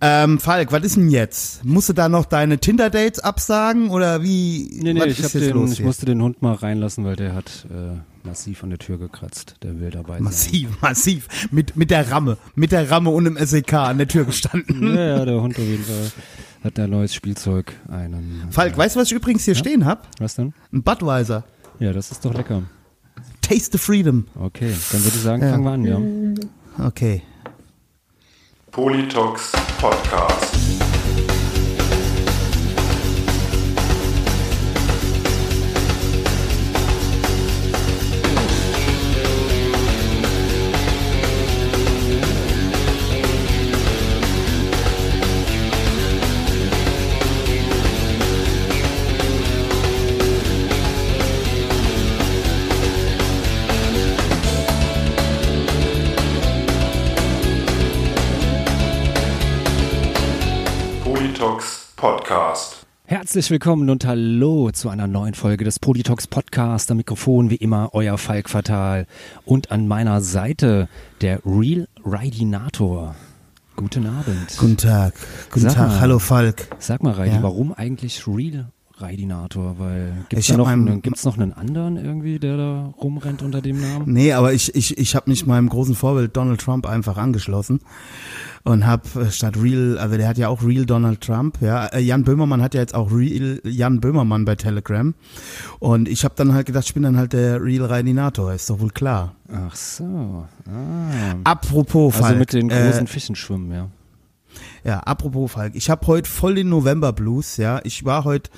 Ähm, Falk, was ist denn jetzt? Musst du da noch deine Tinder-Dates absagen oder wie? Nee, nee, ich, den, ich musste den Hund mal reinlassen, weil der hat äh, massiv an der Tür gekratzt. Der will dabei sein. Massiv, massiv. Mit, mit der Ramme. Mit der Ramme und einem SEK an der Tür gestanden. Ja, ja, der Hund auf jeden Fall hat ein neues Spielzeug. Einen. Falk, weißt du, was ich übrigens hier stehen hab? Was denn? Ein Budweiser. Ja, das ist doch lecker. Taste the Freedom. Okay, dann würde ich sagen, fangen wir an, ja. Okay. Politox Podcast. Podcast. Herzlich willkommen und hallo zu einer neuen Folge des Politox Podcast. Am Mikrofon wie immer euer Falk Fatal und an meiner Seite der Real Ridinator. Guten Abend. Guten Tag. Guten Sag Tag. mal. Hallo Falk. Sag mal, Reidi, Ja. warum eigentlich Real Ridinator? Weil da hab noch, einen, gibt's noch einen anderen irgendwie, der da rumrennt unter dem Namen? Nee, aber ich, ich, ich habe mich meinem großen Vorbild Donald Trump einfach angeschlossen und habe statt Real, also der hat ja auch Real Donald Trump, ja. äh, Jan Böhmermann hat ja jetzt auch Real Jan Böhmermann bei Telegram. Und ich habe dann halt gedacht, ich bin dann halt der Real Raidinator, ist doch wohl klar. Ach so. Ah. Apropos Also Falk, mit den großen äh, Fischen schwimmen, ja. Ja, apropos Falk, ich habe heute voll den November Blues, ja. Ich war heute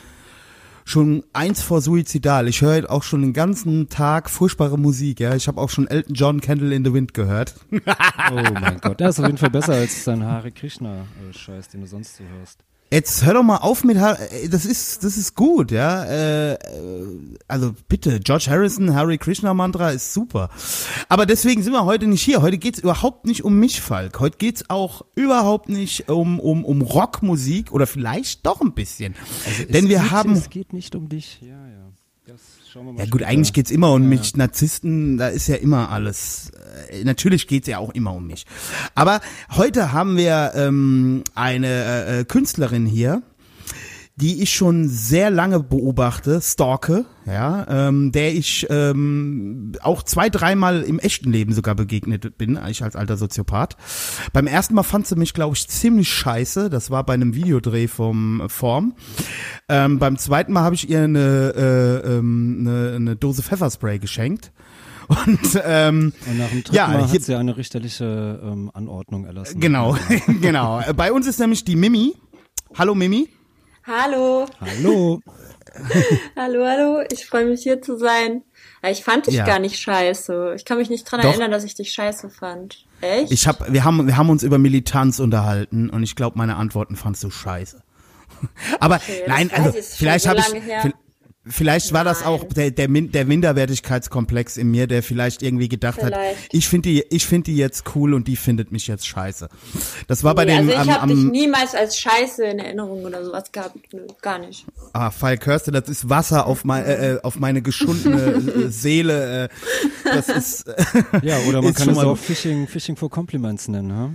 schon eins vor suizidal. Ich höre auch schon den ganzen Tag furchtbare Musik, ja. Ich habe auch schon Elton John Candle in the Wind gehört. Oh mein Gott, das ist auf jeden Fall besser als dein Hare Krishna-Scheiß, den du sonst so hörst. Jetzt hör doch mal auf mit, äh, das ist, das ist gut, ja. Äh, äh, also bitte, George Harrison, Harry Krishna Mantra ist super. Aber deswegen sind wir heute nicht hier. Heute geht's überhaupt nicht um mich, Falk. Heute geht's auch überhaupt nicht um, um, um Rockmusik oder vielleicht doch ein bisschen. Denn Es wir geht, haben. Es geht nicht um dich. Ja, ja. Das schauen wir mal Ja gut, eigentlich geht's immer um Ja, mich. Narzissten, da ist ja immer alles. Äh, natürlich geht's ja auch immer um mich. Aber heute haben wir ähm, eine äh, äh, Künstlerin hier, die ich schon sehr lange beobachte, stalke, ja, ähm, der ich ähm, auch zwei, dreimal im echten Leben sogar begegnet bin, ich als alter Soziopath. Beim ersten Mal fand sie mich, glaube ich, ziemlich scheiße. Das war bei einem Videodreh vom Form. Ähm, beim zweiten Mal habe ich ihr eine, äh, ähm, eine, eine Dose Pfefferspray geschenkt. Und ähm, Und nach dem dritten Ja, Mal hier- hat sie eine richterliche ähm, Anordnung erlassen. genau, genau. Bei uns ist nämlich die Mimi. Hallo Mimi. Hallo, Hallo. hallo, hallo. Ich freue mich hier zu sein. Ich fand dich Ja. gar nicht scheiße. Ich kann mich nicht dran Doch. erinnern, dass ich dich scheiße fand. Echt? Ich hab, wir haben, wir haben uns über Militanz unterhalten und ich glaube, meine Antworten fandst du scheiße. Aber Okay, nein, also vielleicht so habe ich, vielleicht war das Nein. auch der der, Min der Minderwertigkeitskomplex in mir, der vielleicht irgendwie gedacht hat, Vielleicht. ich finde die, ich finde die jetzt cool und die findet mich jetzt scheiße. Das war bei nee, dem also ich habe dich niemals als scheiße in Erinnerung oder sowas gehabt. Nö, gar nicht. ah, Falk Hörste, das ist Wasser auf, mein, äh, äh, auf meine geschundene äh, Seele. Äh, das ist äh, Ja, oder man Ist kann es auch Phishing, Phishing for Compliments nennen, ha?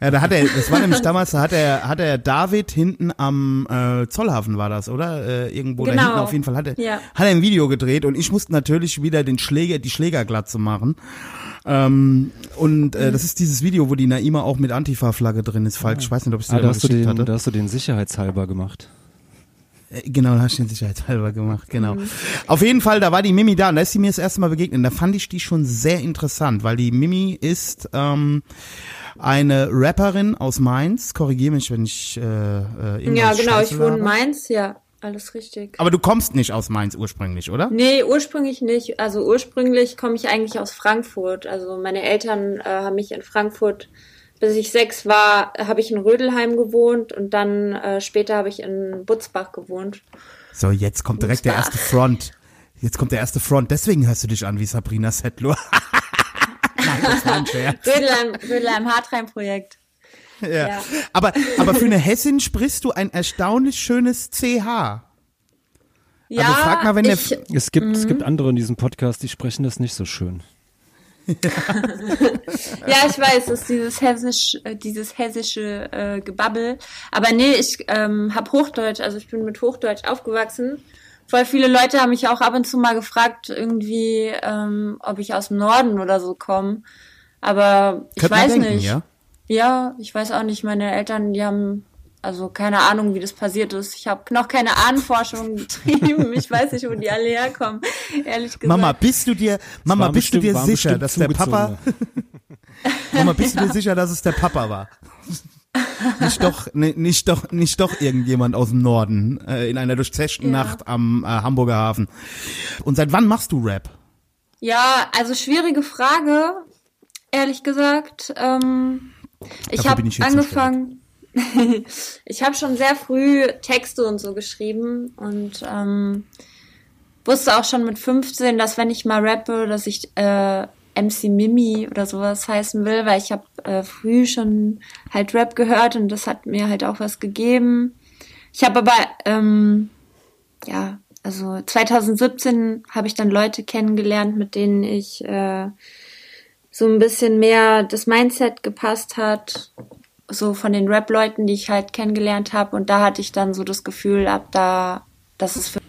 Ja, da hat er, das war nämlich damals, da hat er, hat er David hinten am äh, Zollhafen war das, oder? Äh, irgendwo da Genau. hinten auf jeden Fall hat er, Ja. hat er ein Video gedreht und ich musste natürlich wieder den Schläger, die Schlägerglatze machen. Ähm, und äh, das ist dieses Video, wo die Naima auch mit Antifa-Flagge drin ist, Falk. Ich weiß nicht, ob ich es Ah, dir da mal hast, du den, hatte. da hast du den sicherheitshalber gemacht. Äh, Genau, da hast du den sicherheitshalber gemacht, genau. Auf jeden Fall, da war die Mimi da und da ist sie mir das erste Mal begegnet. Und da fand ich die schon sehr interessant, weil die Mimi ist ähm, eine Rapperin aus Mainz. Korrigiere mich, wenn ich äh, äh, irgendwas Ja, genau. Scheiße Ich wohne in. Mainz. Ja, alles richtig. Aber du kommst nicht aus Mainz ursprünglich, oder? Nee, ursprünglich nicht. Also ursprünglich komme ich eigentlich aus Frankfurt. Also meine Eltern äh, haben mich in Frankfurt, bis ich sechs war, habe ich in Rödelheim gewohnt und dann äh, später habe ich in Butzbach gewohnt. So, jetzt kommt direkt der erste Front. Jetzt kommt der erste Front. Deswegen hörst du dich an wie Sabrina Settler. Nein, das war ein Scherz. Rödelheim, Rödelheim Hartreim-Projekt. Ja. Ja. Aber, aber für eine Hessin sprichst du ein erstaunlich schönes CH. Ja, frag mal, wenn der ich, Es gibt, es gibt andere in diesem Podcast, die sprechen das nicht so schön. ja, ich weiß, es ist dieses hessisch, äh, dieses hessische äh, Gebabbel. Aber nee, ich ähm, habe Hochdeutsch, also ich bin mit Hochdeutsch aufgewachsen. Voll viele Leute haben mich auch ab und zu mal gefragt, irgendwie, ähm, ob ich aus dem Norden oder so komme. Aber ich Könnte man weiß denken, nicht. ja? Ja, ich weiß auch nicht. Meine Eltern, die haben also keine Ahnung, wie das passiert ist. Ich habe noch keine Ahnenforschung betrieben. Ich weiß nicht, wo die alle herkommen. Ehrlich gesagt. Mama, bist du dir, Mama, bist du bestimmt- dir waren sicher, dass der Papa, Mama, bist du dir sicher, dass es der Papa war? nicht doch, ne, nicht doch, nicht doch irgendjemand aus dem Norden äh, in einer durchzechten Ja. Nacht am äh, Hamburger Hafen. Und seit wann machst du Rap? Ja, also schwierige Frage, ehrlich gesagt. Ähm, ich habe angefangen. Ich habe schon sehr früh Texte und so geschrieben und ähm, wusste auch schon mit 15, dass wenn ich mal rappe, dass ich äh, MC Mimi oder sowas heißen will, weil ich habe äh, früh schon halt Rap gehört und das hat mir halt auch was gegeben. Ich habe aber ähm, ja, also 2017 habe ich dann Leute kennengelernt, mit denen ich äh, so ein bisschen mehr das Mindset gepasst hat, so von den Rap-Leuten, die ich halt kennengelernt habe. Und da hatte ich dann so das Gefühl, ab da, dass es für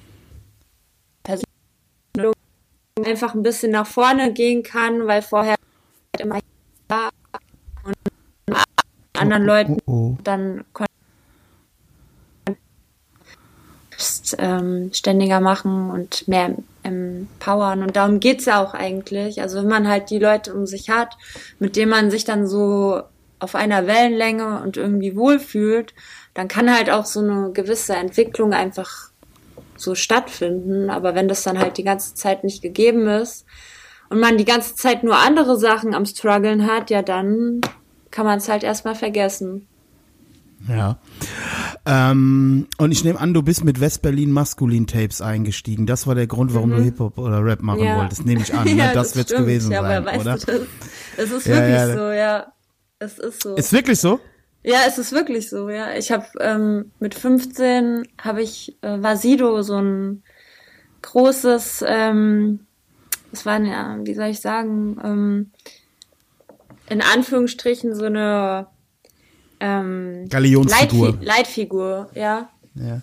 Personen einfach ein bisschen nach vorne gehen kann, weil vorher halt immer da und anderen Leuten Oh, dann kon- ähm, ständiger machen und mehr empowern. Und darum geht's ja auch eigentlich. Also wenn man halt die Leute um sich hat, mit denen man sich dann so auf einer Wellenlänge und irgendwie wohlfühlt, dann kann halt auch so eine gewisse Entwicklung einfach so stattfinden. Aber wenn das dann halt die ganze Zeit nicht gegeben ist und man die ganze Zeit nur andere Sachen am struggeln hat, ja dann kann man es halt erstmal vergessen. Ja. Ähm, und ich nehme an, du bist mit West-Berlin Maskulin Tapes eingestiegen. Das war der Grund, warum du Hip-Hop oder Rap machen Mhm. Ja. wolltest. Nehme ich an. Ne? Ja, das, wird's stimmt. gewesen ja, sein, aber oder? das, es ist Ja, wirklich so, ja. Es ist so. Ist wirklich so? ja, es ist wirklich so, ja. Ich habe ähm, mit 15 habe ich äh, war Sido so ein großes, ähm, das war ja, wie soll ich sagen, ähm, in Anführungsstrichen so eine ähm, Galionsfigur. Leitfi Leitfigur, ja. Ja.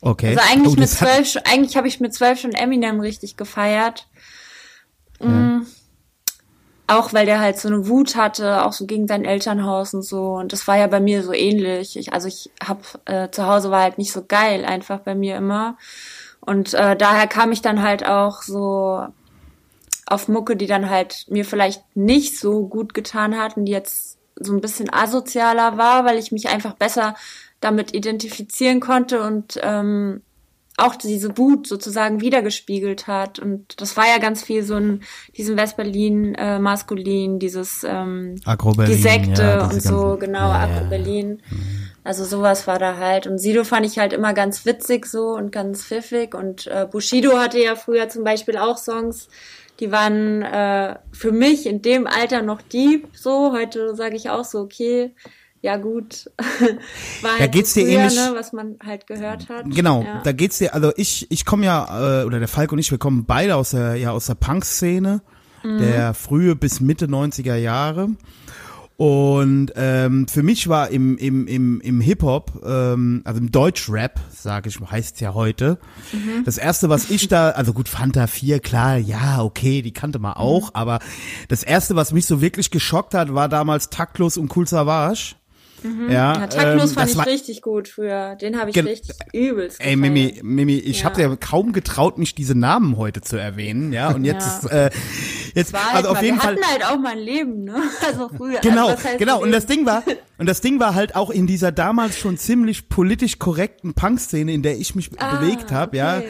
Okay. Also eigentlich Oh, mit zwölf, eigentlich habe ich mit zwölf schon Eminem richtig gefeiert. Mm. Auch weil der halt so eine Wut hatte, auch so gegen sein Elternhaus und so. Und das war ja bei mir so ähnlich. Ich, also ich hab äh, zu Hause war halt nicht so geil, einfach bei mir immer. Und äh, daher kam ich dann halt auch so auf Mucke, die dann halt mir vielleicht nicht so gut getan hat und die jetzt so ein bisschen asozialer war, weil ich mich einfach besser damit identifizieren konnte und ähm, auch diese Wut sozusagen wiedergespiegelt hat. Und das war ja ganz viel so ein, diesen West-Berlin äh, maskulin, dieses ähm, Agro-Berlin, die Sekte ja, und so, genau, ja, ja. Agro Berlin. Also sowas war da halt. Und Sido fand ich halt immer ganz witzig so und ganz pfiffig. Und äh, Bushido hatte ja früher zum Beispiel auch Songs, die waren äh, für mich in dem Alter noch deep so. Heute sage ich auch so, okay, ja gut. war halt geht's dir früher, ähnlich- ne, was man halt gehört hat. Genau, Ja. da geht's dir, also ich, ich komme ja, äh, oder der Falk und ich, wir kommen beide aus der, ja, aus der Punk-Szene, Mhm. der frühe bis Mitte 90er Jahre. Und ähm, für mich war im, im, im, im Hip-Hop, ähm, also im Deutsch-Rap, sage ich, heißt ja heute, Mhm. das erste, was ich da, also gut, Fanta 4, klar, ja, okay, die kannte man auch, Mhm. aber das erste, was mich so wirklich geschockt hat, war damals Taktlos und Cool Savage. Ja, Mhm. Ja, Taktlos ähm, fand ich war, richtig gut früher. Den habe ich richtig übelst Ey, gefeiert. Mimi, Mimi, ich Ja. habe ja kaum getraut, mich diese Namen heute zu erwähnen, ja. Und jetzt Ja. ist, äh, jetzt, War halt also auf mal, jeden wir Fall. hatten halt auch mal ein Leben, ne? Also früher. Genau, also genau. Und Leben? das Ding war, und das Ding war halt auch in dieser damals schon ziemlich politisch korrekten Punk-Szene, in der ich mich Ah, bewegt habe, ja. okay.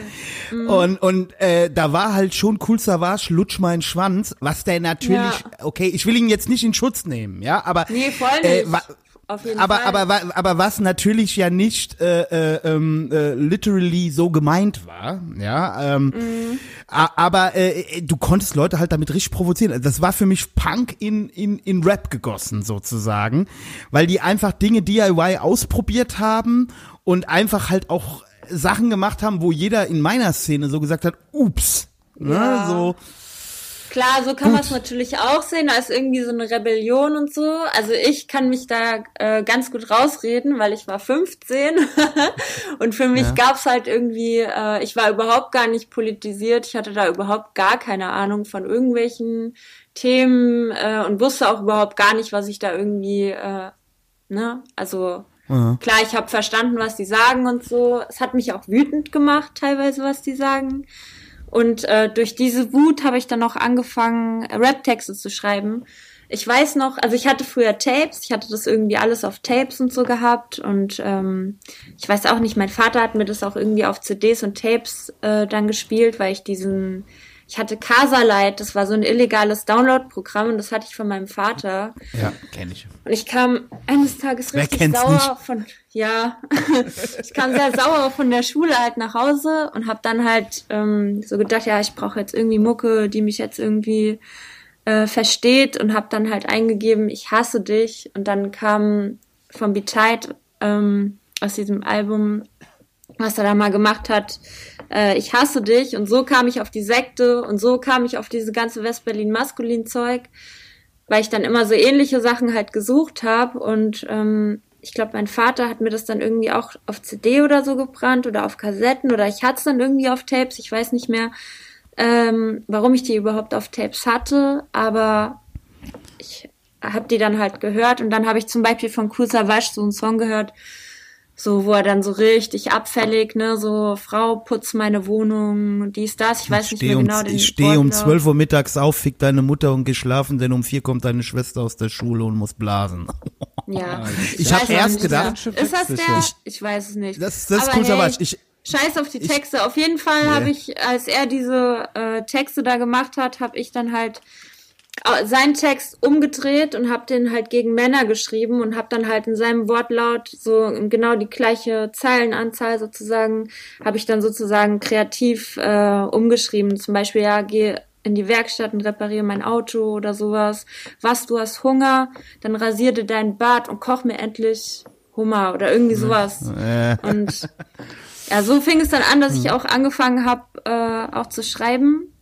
Mhm. Und und äh, da war halt schon Cool Savage, lutsch meinen Schwanz, was der natürlich, Ja. okay, ich will ihn jetzt nicht in Schutz nehmen, ja, aber Nee, voll nicht. Äh, Auf jeden aber, Fall. aber, aber was natürlich ja nicht äh, äh, ähm, äh, literally so gemeint war, ja, ähm, Mhm. aber äh, du konntest Leute halt damit richtig provozieren. Das war für mich Punk in, in, in Rap gegossen sozusagen, weil die einfach Dinge DIY ausprobiert haben und einfach halt auch Sachen gemacht haben, wo jeder in meiner Szene so gesagt hat, ups, ne, Ja. so. Klar, so kann man es natürlich auch sehen, da ist irgendwie so eine Rebellion und so. Also ich kann mich da äh, ganz gut rausreden, weil ich war 15 und für mich ja. gab's halt irgendwie, äh, ich war überhaupt gar nicht politisiert, ich hatte da überhaupt gar keine Ahnung von irgendwelchen Themen äh, und wusste auch überhaupt gar nicht, was ich da irgendwie, äh, ne, also ja. klar, ich habe verstanden, was die sagen und so. Es hat mich auch wütend gemacht, teilweise, was die sagen. Und äh, durch diese Wut habe ich dann noch angefangen, Rap-Texte zu schreiben. Ich weiß noch, also ich hatte früher Tapes, ich hatte das irgendwie alles auf Tapes und so gehabt und ähm, ich weiß auch nicht, mein Vater hat mir das auch irgendwie auf CDs und Tapes äh, dann gespielt, weil ich diesen ich hatte Casalite, das war so ein illegales Download-Programm und das hatte ich von meinem Vater. Ja, kenne ich. Und ich kam eines Tages richtig sauer nicht? von, ja, ich kam sehr sauer von der Schule halt nach Hause und habe dann halt ähm, so gedacht, ja, ich brauche jetzt irgendwie Mucke, die mich jetzt irgendwie äh, versteht und habe dann halt eingegeben, ich hasse dich und dann kam von Bescheid ähm, aus diesem Album, was er da mal gemacht hat, äh, ich hasse dich und so kam ich auf die Sekte und so kam ich auf diese ganze Westberlin-Maskulin-Zeug, weil ich dann immer so ähnliche Sachen halt gesucht habe und ähm, ich glaube, mein Vater hat mir das dann irgendwie auch auf CD oder so gebrannt oder auf Kassetten oder ich hatte es dann irgendwie auf Tapes, ich weiß nicht mehr, ähm, warum ich die überhaupt auf Tapes hatte, aber ich habe die dann halt gehört. Und dann habe ich zum Beispiel von Kusa Wasch so einen Song gehört, so, wo er dann so richtig abfällig, ne, so, Frau, putz meine Wohnung, dies, das, ich weiß ich nicht mehr um, genau den Ich stehe um 12 Uhr mittags auf, fick deine Mutter und geschlafen, denn um vier kommt deine Schwester aus der Schule und muss blasen. Ja. ich habe erst gedacht. Ist das der? Ich, ich weiß es nicht. Das, das ist cool, hey, ich, Scheiß auf die Texte. Ich, auf jeden Fall yeah. habe ich, als er diese äh, Texte da gemacht hat, habe ich dann halt seinen Text umgedreht und habe den halt gegen Männer geschrieben und habe dann halt in seinem Wortlaut so genau die gleiche Zeilenanzahl sozusagen, habe ich dann sozusagen kreativ äh, umgeschrieben. Zum Beispiel, ja, geh in die Werkstatt und repariere mein Auto oder sowas. Was, du hast Hunger, dann rasier dir deinen Bart und koch mir endlich Hummer oder irgendwie sowas. Und ja, so fing es dann an, dass ich auch angefangen habe, äh, auch zu schreiben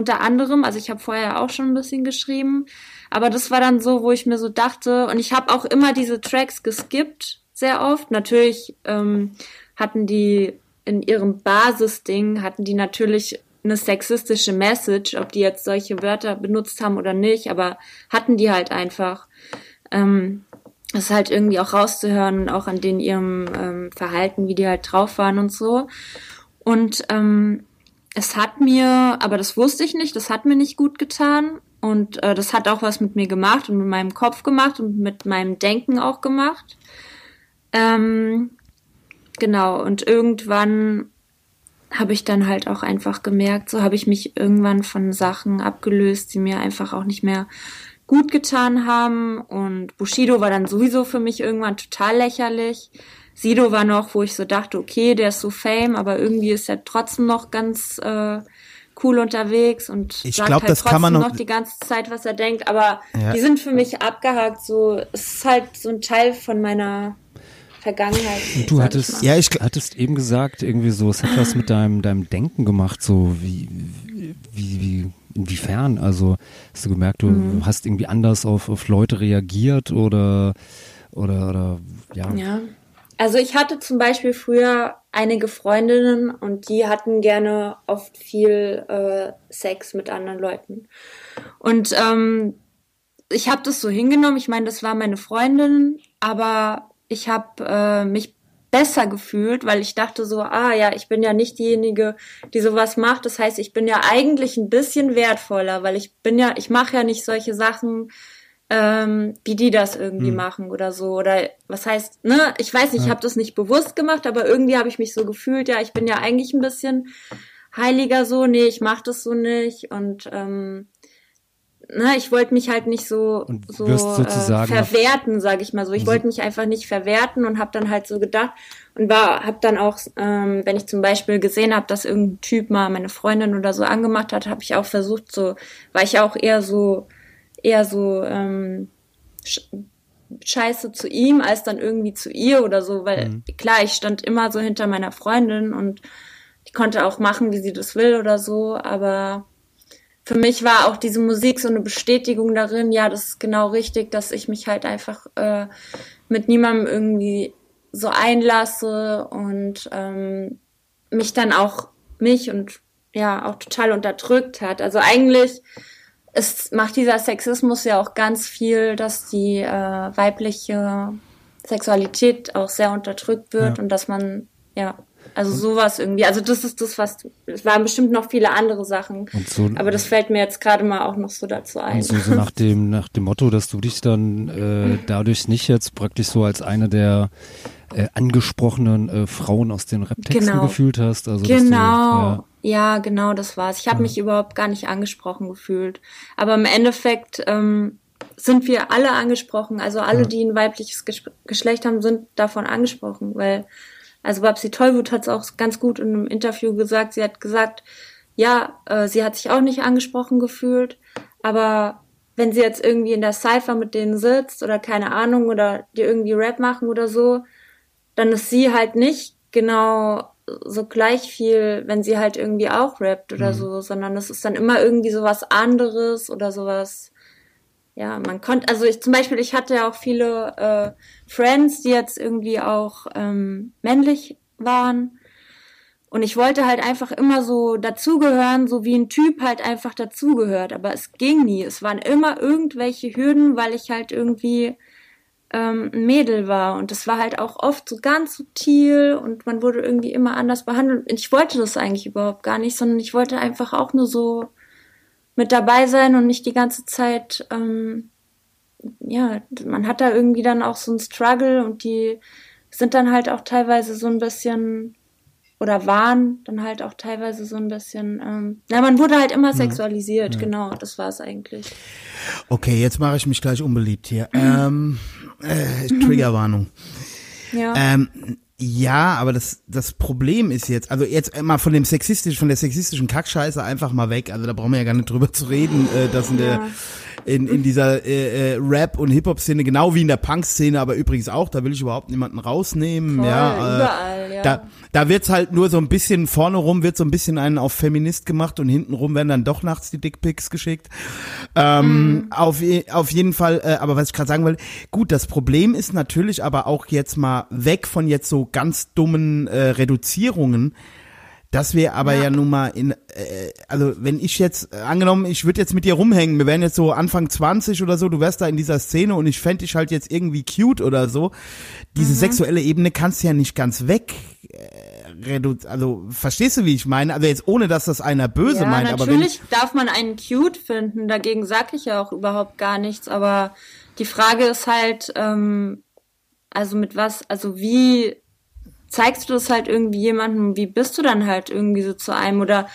unter anderem. Also ich habe vorher auch schon ein bisschen geschrieben, aber das war dann so, wo ich mir so dachte, und ich habe auch immer diese Tracks geskippt, sehr oft. Natürlich ähm, hatten die in ihrem Basisding, hatten die natürlich eine sexistische Message, ob die jetzt solche Wörter benutzt haben oder nicht, aber hatten die halt einfach. Ähm, das ist halt irgendwie auch rauszuhören, auch an den ihrem ähm, Verhalten, wie die halt drauf waren und so. Und ähm, es hat mir, aber das wusste ich nicht, das hat mir nicht gut getan. Und äh, das hat auch was mit mir gemacht und mit meinem Kopf gemacht und mit meinem Denken auch gemacht. Ähm, genau, und irgendwann habe ich dann halt auch einfach gemerkt, so habe ich mich irgendwann von Sachen abgelöst, die mir einfach auch nicht mehr gut getan haben. Und Bushido war dann sowieso für mich irgendwann total lächerlich. Sido war noch, wo ich so dachte, okay, der ist so fame, aber irgendwie ist er trotzdem noch ganz äh, cool unterwegs und ich sagt glaub, halt das trotzdem kann man noch, noch die ganze Zeit, was er denkt. Aber ja. die sind für mich abgehakt. So, es ist halt so ein Teil von meiner Vergangenheit. Und du hattest, ja, ich hattest eben gesagt, irgendwie so, es hat was mit deinem, deinem Denken gemacht, so wie, wie, wie, inwiefern? Also hast du gemerkt, du mhm. hast irgendwie anders auf, auf Leute reagiert oder, oder, oder, ja. Ja. Also ich hatte zum Beispiel früher einige Freundinnen und die hatten gerne oft viel äh, Sex mit anderen Leuten. Und ähm, ich habe das so hingenommen. Ich meine, das war meine Freundin, aber ich habe äh, mich besser gefühlt, weil ich dachte so, ah ja, ich bin ja nicht diejenige, die sowas macht. Das heißt, ich bin ja eigentlich ein bisschen wertvoller, weil ich bin ja, ich mache ja nicht solche Sachen, ähm, wie die das irgendwie hm. machen oder so. Oder was heißt, ne, ich weiß nicht, ich habe das nicht bewusst gemacht, aber irgendwie habe ich mich so gefühlt, ja, ich bin ja eigentlich ein bisschen heiliger so, nee, ich mach das so nicht. Und ähm, ne, ich wollte mich halt nicht so, so äh, verwerten, sage ich mal so. Ich wollte mich einfach nicht verwerten und habe dann halt so gedacht und war, habe dann auch, ähm, wenn ich zum Beispiel gesehen habe, dass irgendein Typ mal meine Freundin oder so angemacht hat, habe ich auch versucht, so, war ich auch eher so eher so ähm, scheiße zu ihm als dann irgendwie zu ihr oder so, weil mhm. klar, ich stand immer so hinter meiner Freundin und die konnte auch machen, wie sie das will oder so, aber für mich war auch diese Musik so eine Bestätigung darin, ja, das ist genau richtig, dass ich mich halt einfach äh, mit niemandem irgendwie so einlasse und ähm, mich dann auch mich und ja auch total unterdrückt hat. Also eigentlich es macht dieser Sexismus ja auch ganz viel, dass die äh, weibliche Sexualität auch sehr unterdrückt wird ja. und dass man ja also sowas irgendwie. Also das ist das, was es waren bestimmt noch viele andere Sachen. So, aber das fällt mir jetzt gerade mal auch noch so dazu ein. So, so nach dem nach dem Motto, dass du dich dann äh, dadurch nicht jetzt praktisch so als eine der äh, angesprochenen äh, Frauen aus den Rap-Texten genau. gefühlt hast. Also, genau. Du, ja. Ja. genau, das war's. Ich habe ja. mich überhaupt gar nicht angesprochen gefühlt. Aber im Endeffekt ähm, sind wir alle angesprochen. Also alle, ja. die ein weibliches Geschlecht haben, sind davon angesprochen. Weil, also Babsi Tollwut hat es auch ganz gut in einem Interview gesagt. Sie hat gesagt, ja, äh, sie hat sich auch nicht angesprochen gefühlt, aber wenn sie jetzt irgendwie in der Cypher mit denen sitzt oder keine Ahnung oder die irgendwie Rap machen oder so, dann ist sie halt nicht genau so gleich viel, wenn sie halt irgendwie auch rappt oder mhm. so, sondern es ist dann immer irgendwie sowas anderes oder sowas. Ja, man konnte, also ich zum Beispiel, ich hatte ja auch viele äh, Friends, die jetzt irgendwie auch ähm, männlich waren. Und ich wollte halt einfach immer so dazugehören, so wie ein Typ halt einfach dazugehört. Aber es ging nie. Es waren immer irgendwelche Hürden, weil ich halt irgendwie ähm, ein Mädel war. Und das war halt auch oft so ganz subtil und man wurde irgendwie immer anders behandelt. Ich wollte das eigentlich überhaupt gar nicht, sondern ich wollte einfach auch nur so mit dabei sein und nicht die ganze Zeit, ähm, ja, man hat da irgendwie dann auch so ein Struggle und die sind dann halt auch teilweise so ein bisschen oder waren dann halt auch teilweise so ein bisschen, ähm, na, man wurde halt immer sexualisiert, ja. genau, das war es eigentlich. Okay, jetzt mache ich mich gleich unbeliebt hier. ähm, äh, Triggerwarnung. Ja. Ähm, ja, aber das, das Problem ist jetzt, also jetzt mal von dem sexistischen, von der sexistischen Kackscheiße einfach mal weg. Also da brauchen wir ja gar nicht drüber zu reden, äh, dass in der in, in dieser äh, äh, Rap- und Hip-Hop-Szene, genau wie in der Punk-Szene, aber übrigens auch, da will ich überhaupt niemanden rausnehmen. Voll, ja, äh, überall, ja. Da, da wird's halt nur so ein bisschen, vorne rum wird so ein bisschen einen auf Feminist gemacht und hinten rum werden dann doch nachts die Dickpics geschickt. Ähm, mhm. auf, auf jeden Fall, äh, aber was ich gerade sagen will, gut, das Problem ist natürlich aber auch jetzt mal weg von jetzt so ganz dummen äh, Reduzierungen, dass wir aber ja, ja nun mal in, äh, also wenn ich jetzt, äh, angenommen, ich würde jetzt mit dir rumhängen, wir wären jetzt so Anfang 20 oder so, du wärst da in dieser Szene und ich fände dich halt jetzt irgendwie cute oder so. Diese mhm. sexuelle Ebene kannst du ja nicht ganz weg. Äh, also verstehst du, wie ich meine? Also jetzt ohne, dass das einer böse ja, meint. Natürlich aber natürlich darf man einen cute finden, dagegen sag ich ja auch überhaupt gar nichts, aber die Frage ist halt, ähm, also mit was, also wie zeigst du das halt irgendwie jemandem, wie bist du dann halt irgendwie so zu einem oder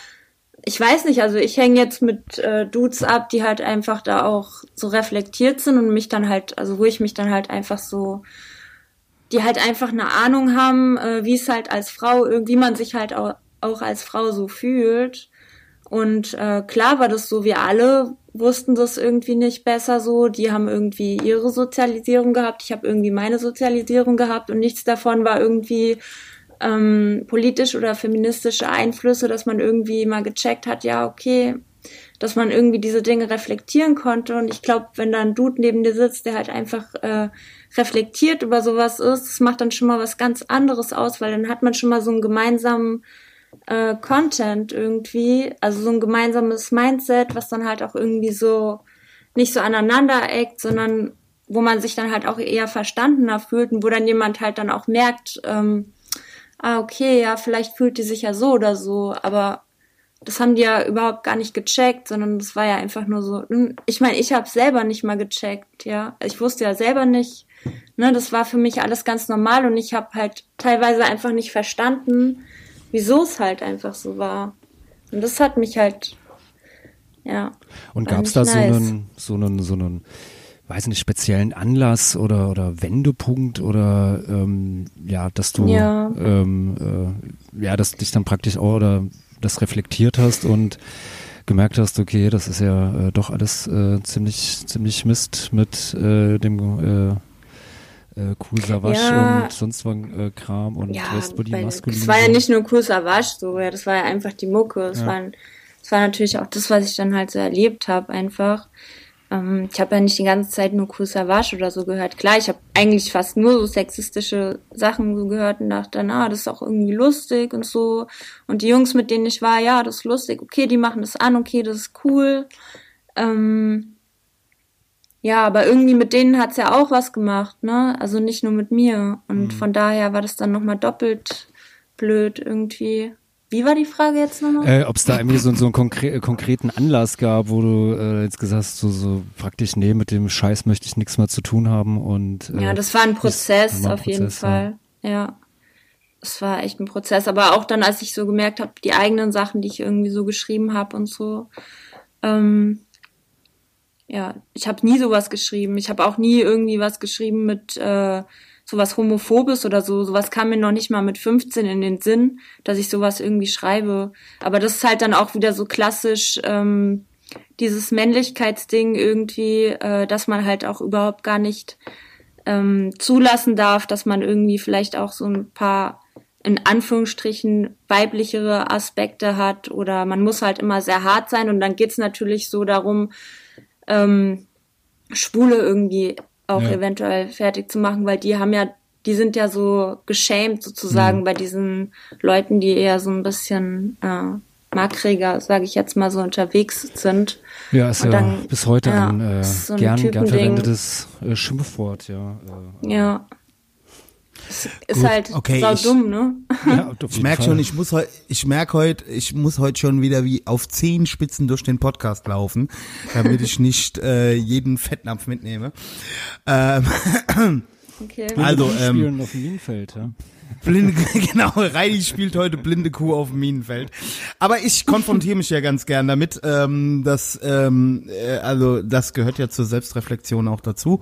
ich weiß nicht, also ich hänge jetzt mit äh, Dudes ab, die halt einfach da auch so reflektiert sind und mich dann halt, also wo ich mich dann halt einfach so, die halt einfach eine Ahnung haben, äh, wie es halt als Frau, irgendwie man sich halt auch, auch als Frau so fühlt. Und äh, klar war das so, wir alle wussten das irgendwie nicht besser so. Die haben irgendwie ihre Sozialisierung gehabt, ich habe irgendwie meine Sozialisierung gehabt und nichts davon war irgendwie ähm, politisch oder feministische Einflüsse, dass man irgendwie mal gecheckt hat, ja, okay, dass man irgendwie diese Dinge reflektieren konnte. Und ich glaube, wenn da ein Dude neben dir sitzt, der halt einfach äh, reflektiert über sowas ist, das macht dann schon mal was ganz anderes aus, weil dann hat man schon mal so einen gemeinsamen äh, Content irgendwie, also so ein gemeinsames Mindset, was dann halt auch irgendwie so nicht so aneinander eckt, sondern wo man sich dann halt auch eher verstandener fühlt und wo dann jemand halt dann auch merkt, ähm, ah, okay, ja, vielleicht fühlt die sich ja so oder so, aber das haben die ja überhaupt gar nicht gecheckt, sondern das war ja einfach nur so, hm, ich meine, ich habe selber nicht mal gecheckt, ja. Ich wusste ja selber nicht, ne, das war für mich alles ganz normal und ich habe halt teilweise einfach nicht verstanden, wieso es halt einfach so war. Und das hat mich halt, ja. Und gab es da nice. so einen, so einen, so einen, weiß nicht, speziellen Anlass oder, oder Wendepunkt oder ähm, ja, dass du ja. Ähm, äh, ja, dass dich dann praktisch auch oder das reflektiert hast und gemerkt hast, okay, das ist ja äh, doch alles äh, ziemlich, ziemlich Mist mit äh, dem äh, äh, Cool Savage ja. und sonst was äh, Kram und ja, Westbody Maskulin. Das war ja nicht nur Cool Savage, so, ja, das war ja einfach die Mucke. Es ja. waren das war natürlich auch das, was ich dann halt so erlebt habe, einfach. Ähm, ich habe ja nicht die ganze Zeit nur Cool Savage oder so gehört. Klar, ich habe eigentlich fast nur so sexistische Sachen so gehört und dachte dann, ah, das ist auch irgendwie lustig und so. Und die Jungs, mit denen ich war, ja, das ist lustig, okay, die machen das an, okay, das ist cool. Ähm, ja, aber irgendwie mit denen hat's ja auch was gemacht, ne? Also nicht nur mit mir. Und mhm. von daher war das dann nochmal doppelt blöd irgendwie. Wie war die Frage jetzt nochmal? Äh, Ob es da irgendwie so, so einen konkre konkreten Anlass gab, wo du äh, jetzt gesagt hast, so, so praktisch, nee, mit dem Scheiß möchte ich nichts mehr zu tun haben und äh, Ja, das war ein Prozess war ein auf Prozess, jeden Fall. Ja. ja. Es war echt ein Prozess. Aber auch dann, als ich so gemerkt habe, die eigenen Sachen, die ich irgendwie so geschrieben habe und so, ähm, ja, ich habe nie sowas geschrieben. Ich habe auch nie irgendwie was geschrieben mit äh, sowas Homophobes oder so. Sowas kam mir noch nicht mal mit 15 in den Sinn, dass ich sowas irgendwie schreibe. Aber das ist halt dann auch wieder so klassisch ähm, dieses Männlichkeitsding irgendwie, äh, dass man halt auch überhaupt gar nicht ähm, zulassen darf, dass man irgendwie vielleicht auch so ein paar in Anführungsstrichen weiblichere Aspekte hat oder man muss halt immer sehr hart sein und dann geht's natürlich so darum, ähm, Schwule irgendwie auch ja. eventuell fertig zu machen, weil die haben ja, die sind ja so geschämt sozusagen mhm. bei diesen Leuten, die eher so ein bisschen äh, makriger, sage ich jetzt mal so, unterwegs sind. Ja, ist Und ja dann, bis heute ja, ein äh, so gern, gern verwendetes äh, Schimpfwort, ja. Äh, ja. Ist Gut, halt okay, sau ich, dumm, ne? Ja, ich merke schon, ich muss heute, ich merke heute, ich muss heute schon wieder wie auf zehn Spitzen durch den Podcast laufen, damit ich nicht äh, jeden Fettnapf mitnehme. Ähm, okay. Also ähm, auf dem Minenfeld, ja. Blinde, genau, Reini spielt heute blinde Kuh auf dem Minenfeld. Aber ich konfrontiere mich ja ganz gern damit, ähm, dass, ähm, äh, also das gehört ja zur Selbstreflexion auch dazu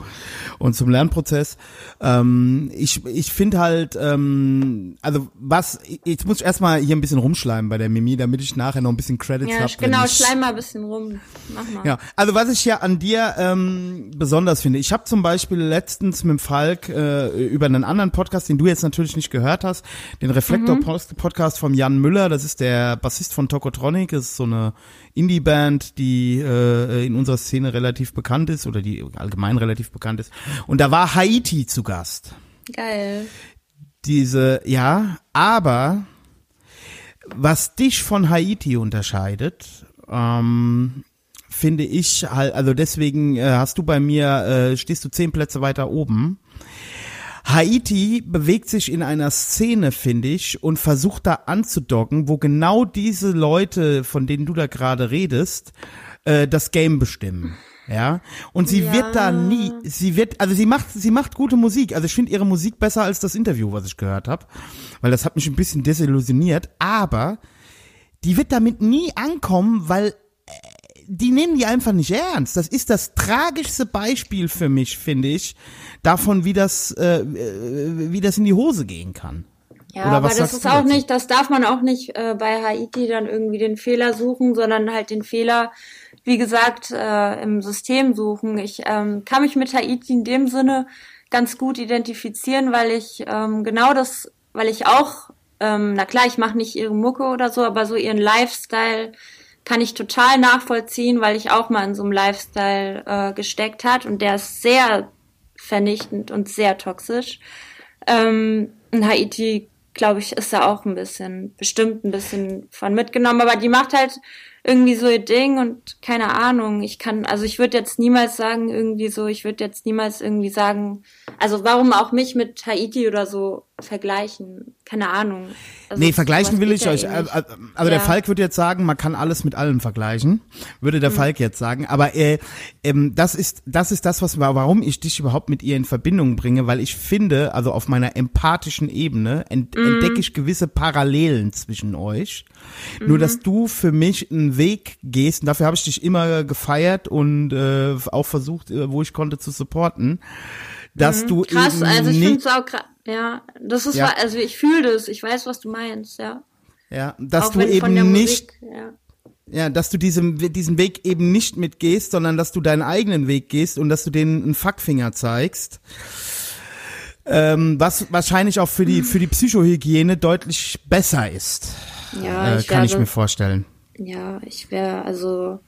und zum Lernprozess. Ähm, ich ich finde halt, ähm, also was, jetzt muss ich erstmal hier ein bisschen rumschleimen bei der Mimi, damit ich nachher noch ein bisschen Credits ja, habe. Genau, schleim mal ein bisschen rum. Mach mal. Ja, also was ich ja an dir ähm, besonders finde, ich habe zum Beispiel letztens mit dem Falk äh, über einen anderen Podcast, den du jetzt natürlich nicht gehört hast, den Reflektor-Podcast mhm. von Jan Müller, das ist der Bassist von Tokotronic, das ist so eine Indie-Band, die äh, in unserer Szene relativ bekannt ist oder die allgemein relativ bekannt ist. Und da war Haiti zu Gast. Geil. Diese, ja, aber was dich von Haiti unterscheidet, ähm, finde ich halt, also deswegen äh, hast du bei mir, äh, stehst du zehn Plätze weiter oben. Haiti bewegt sich in einer Szene, finde ich, und versucht da anzudocken, wo genau diese Leute, von denen du da gerade redest, äh, das Game bestimmen. Ja, und sie ja. wird da nie, sie wird, also sie macht, sie macht gute Musik. Also ich finde ihre Musik besser als das Interview, was ich gehört habe, weil das hat mich ein bisschen desillusioniert. Aber die wird damit nie ankommen, weil die nehmen die einfach nicht ernst. Das ist das tragischste Beispiel für mich, finde ich, davon, wie das, äh, äh, wie das in die Hose gehen kann. Ja, Oder aber das ist auch dazu? nicht, das darf man auch nicht äh, bei Haiti dann irgendwie den Fehler suchen, sondern halt den Fehler, wie gesagt, äh, im System suchen. Ich ähm, kann mich mit Haiti in dem Sinne ganz gut identifizieren, weil ich ähm, genau das, weil ich auch, ähm, na klar, ich mache nicht ihre Mucke oder so, aber so ihren Lifestyle kann ich total nachvollziehen, weil ich auch mal in so einem Lifestyle äh, gesteckt hat und der ist sehr vernichtend und sehr toxisch. Ähm, in Haiti, glaube ich, ist da auch ein bisschen, bestimmt ein bisschen von mitgenommen, aber die macht halt irgendwie so ihr Ding und keine Ahnung, ich kann, also ich würde jetzt niemals sagen, irgendwie so, ich würde jetzt niemals irgendwie sagen, also warum auch mich mit Haiti oder so vergleichen? Keine Ahnung. Also nee, vergleichen will ich euch. Eh also ja. der Falk würde jetzt sagen, man kann alles mit allem vergleichen, würde der mhm. Falk jetzt sagen. Aber äh, ähm, das ist das ist das, was warum ich dich überhaupt mit ihr in Verbindung bringe, weil ich finde, also auf meiner empathischen Ebene ent, mhm. entdecke ich gewisse Parallelen zwischen euch. Mhm. Nur dass du für mich einen Weg gehst, und dafür habe ich dich immer gefeiert und äh, auch versucht, äh, wo ich konnte, zu supporten dass mhm, du krass, eben also ich finde es auch krass. Ja, das ist, ja. also ich fühle das, ich weiß, was du meinst, ja. Ja, dass auch du eben nicht, ja. ja. dass du diesen, diesen Weg eben nicht mitgehst, sondern dass du deinen eigenen Weg gehst und dass du denen einen Fuckfinger zeigst. Ähm, was wahrscheinlich auch für die, für die Psychohygiene deutlich besser ist. Ja, äh, ich kann ich mir vorstellen. ja, ich wäre, also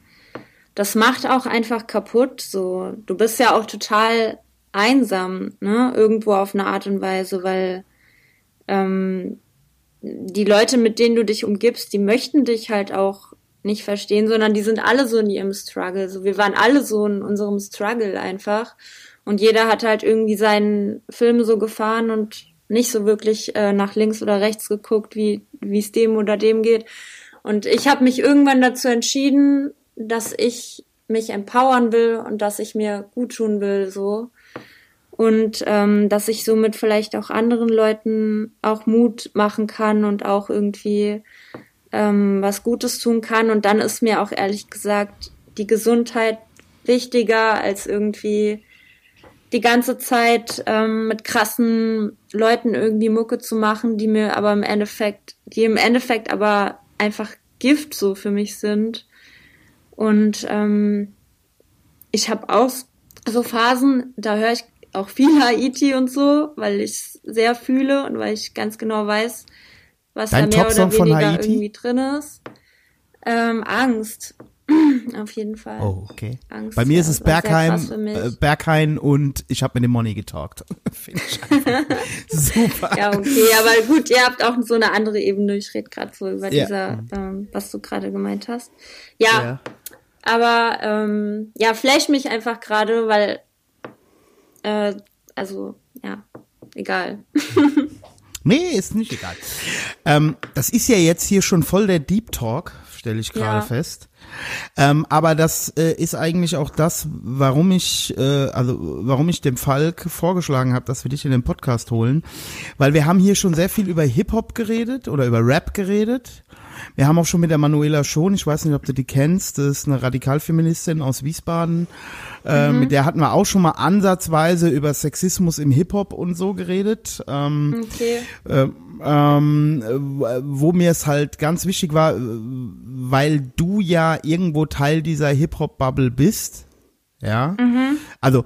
das macht auch einfach kaputt. So, du bist ja auch total einsam, ne? Irgendwo auf eine Art und Weise, weil ähm, die Leute, mit denen du dich umgibst, die möchten dich halt auch nicht verstehen, sondern die sind alle so in ihrem Struggle. So, wir waren alle so in unserem Struggle einfach. Und jeder hat halt irgendwie seinen Film so gefahren und nicht so wirklich äh, nach links oder rechts geguckt, wie wie es dem oder dem geht. Und ich habe mich irgendwann dazu entschieden, dass ich mich empowern will und dass ich mir gut tun will, so. Und ähm, dass ich somit vielleicht auch anderen Leuten auch Mut machen kann und auch irgendwie ähm, was Gutes tun kann. Und dann ist mir auch ehrlich gesagt die Gesundheit wichtiger als irgendwie die ganze Zeit ähm, mit krassen Leuten irgendwie Mucke zu machen, die mir aber im Endeffekt, die im Endeffekt aber einfach Gift so für mich sind. Und ähm, ich habe auch so Phasen, da höre ich auch viel Haiti und so, weil ich sehr fühle und weil ich ganz genau weiß, was Dein da mehr oder weniger irgendwie drin ist. Ähm, Angst. Auf jeden Fall. Oh, okay. Angst, Bei mir ja, ist es Bergheim, äh, Berghain und ich habe mit dem Money getalkt. Finde ich einfach super. Ja, okay, aber gut, ihr habt auch so eine andere Ebene. Ich rede gerade so über Ja. dieser, ähm, was du gerade gemeint hast. Ja, Ja. aber ähm, ja, flash mich einfach gerade, weil äh, also ja, egal. Nee, ist nicht egal. Ähm, das ist ja jetzt hier schon voll der Deep Talk, stelle ich gerade Ja. fest. Ähm, aber das äh, ist eigentlich auch das, warum ich, äh, also warum ich dem Falk vorgeschlagen habe, dass wir dich in den Podcast holen, weil wir haben hier schon sehr viel über Hip Hop geredet oder über Rap geredet. Wir haben auch schon mit der Manuela Schon, ich weiß nicht, ob du die kennst, das ist eine Radikalfeministin aus Wiesbaden. Äh, Mit der hatten wir auch schon mal ansatzweise über Sexismus im Hip Hop und so geredet. Ähm, Okay. äh, ähm, äh, wo mir es halt ganz wichtig war, weil du ja irgendwo Teil dieser Hip-Hop-Bubble bist. Ja. Also,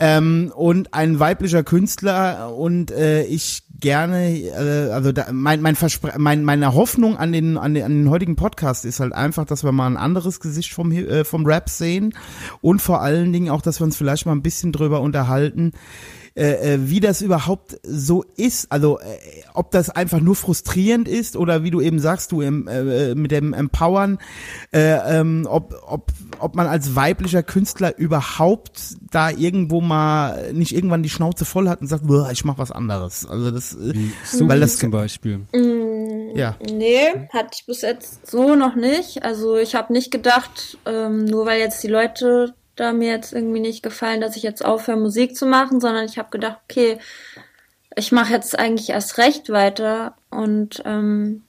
ähm, und ein weiblicher Künstler und äh, ich gerne, äh, also da, mein, mein Verspre mein, meine Hoffnung an den, an den an den heutigen Podcast ist halt einfach, dass wir mal ein anderes Gesicht vom äh, vom Rap sehen und vor allen Dingen auch, dass wir uns vielleicht mal ein bisschen drüber unterhalten, äh, äh, wie das überhaupt so ist. Also äh, ob das einfach nur frustrierend ist oder wie du eben sagst, du im, äh, mit dem Empowern, äh, ähm, ob, ob, ob man als weiblicher Künstler überhaupt da irgendwo mal nicht irgendwann die Schnauze voll hat und sagt, "Boah, ich mach was anderes. Also das, äh, So weil das das zum Beispiel. ja. Nee, hatte ich bis jetzt so noch nicht. Also ich habe nicht gedacht, ähm, nur weil jetzt die Leute da mir jetzt irgendwie nicht gefallen, dass ich jetzt aufhöre, Musik zu machen, sondern ich habe gedacht, okay, ich mache jetzt eigentlich erst recht weiter und ähm,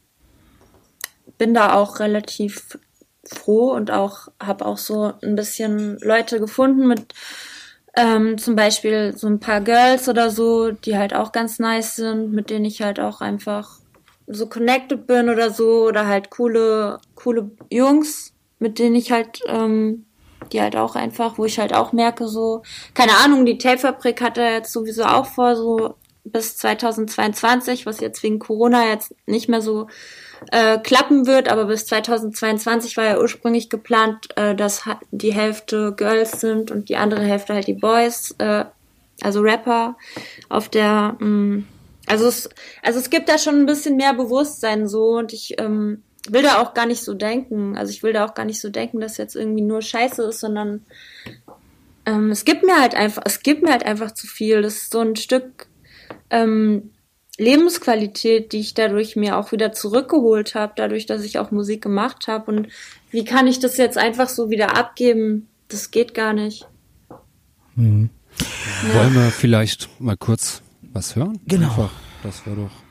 bin da auch relativ froh und auch habe auch so ein bisschen Leute gefunden mit ähm, zum Beispiel so ein paar Girls oder so, die halt auch ganz nice sind, mit denen ich halt auch einfach so connected bin oder so oder halt coole coole Jungs, mit denen ich halt ähm, die halt auch einfach, wo ich halt auch merke so, keine Ahnung, die Tapefabrik hat er jetzt sowieso auch vor so bis 2022, was jetzt wegen Corona jetzt nicht mehr so äh, klappen wird, aber bis 2022 war ja ursprünglich geplant, äh, dass die Hälfte Girls sind und die andere Hälfte halt die Boys, äh, also Rapper auf der, mh, also es, also es gibt da schon ein bisschen mehr Bewusstsein so und ich ähm, will da auch gar nicht so denken, also ich will da auch gar nicht so denken, dass jetzt irgendwie nur Scheiße ist, sondern ähm, es gibt mir halt einfach, es gibt mir halt einfach zu viel. Das ist so ein Stück ähm, Lebensqualität, die ich dadurch mir auch wieder zurückgeholt habe, dadurch, dass ich auch Musik gemacht habe. Und wie kann ich das jetzt einfach so wieder abgeben? Das geht gar nicht. Wollen wir vielleicht mal kurz was hören? Genau. Einfach, das wäre doch.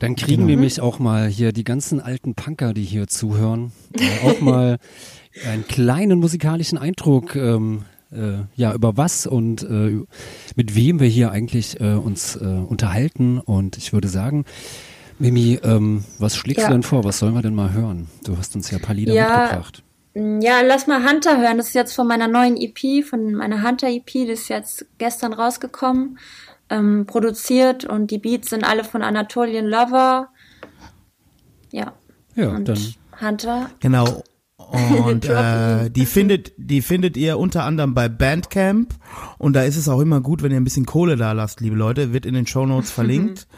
Dann kriegen wir nämlich auch mal hier die ganzen alten Punker, die hier zuhören, äh, auch mal einen kleinen musikalischen Eindruck, ähm, äh, ja, über was und äh, mit wem wir hier eigentlich äh, uns äh, unterhalten. Und ich würde sagen, Mimi, ähm, was schlägst Ja. du denn vor? Was sollen wir denn mal hören? Du hast uns ja ein paar Lieder Ja. mitgebracht. Ja, lass mal Hunter hören. Das ist jetzt von meiner neuen EP, von meiner Hunter EP. Das ist jetzt gestern rausgekommen, ähm, produziert und die Beats sind alle von Anatolian Lover. Ja. Ja, und dann Hunter. Genau. Und äh, die findet, die findet ihr unter anderem bei Bandcamp. Und da ist es auch immer gut, wenn ihr ein bisschen Kohle da lasst, liebe Leute. Wird in den Show Notes verlinkt.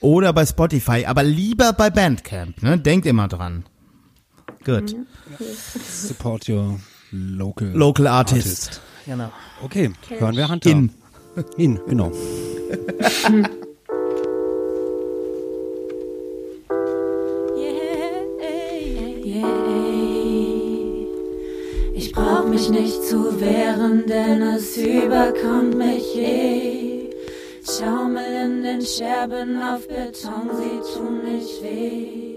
Oder bei Spotify. Aber lieber bei Bandcamp. Ne? Denkt immer dran. Gut. Support your local, Local Artist. Genau. Okay, hören wir Hunter. In. In, genau. Ich brauch mich nicht zu wehren, denn es überkommt mich je. Schaumel in den Scherben auf Beton, sie tun nicht weh.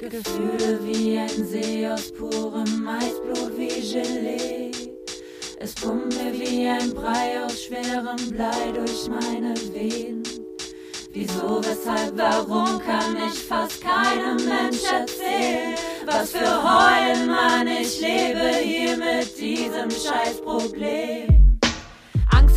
Gefühle wie ein See aus purem Maisblut wie Gelee. Es pumpt mir wie ein Brei aus schwerem Blei durch meine Venen. Wieso, weshalb, warum kann ich fast keinem Mensch erzählen? Was für Heulen, Mann, ich lebe hier mit diesem Scheißproblem.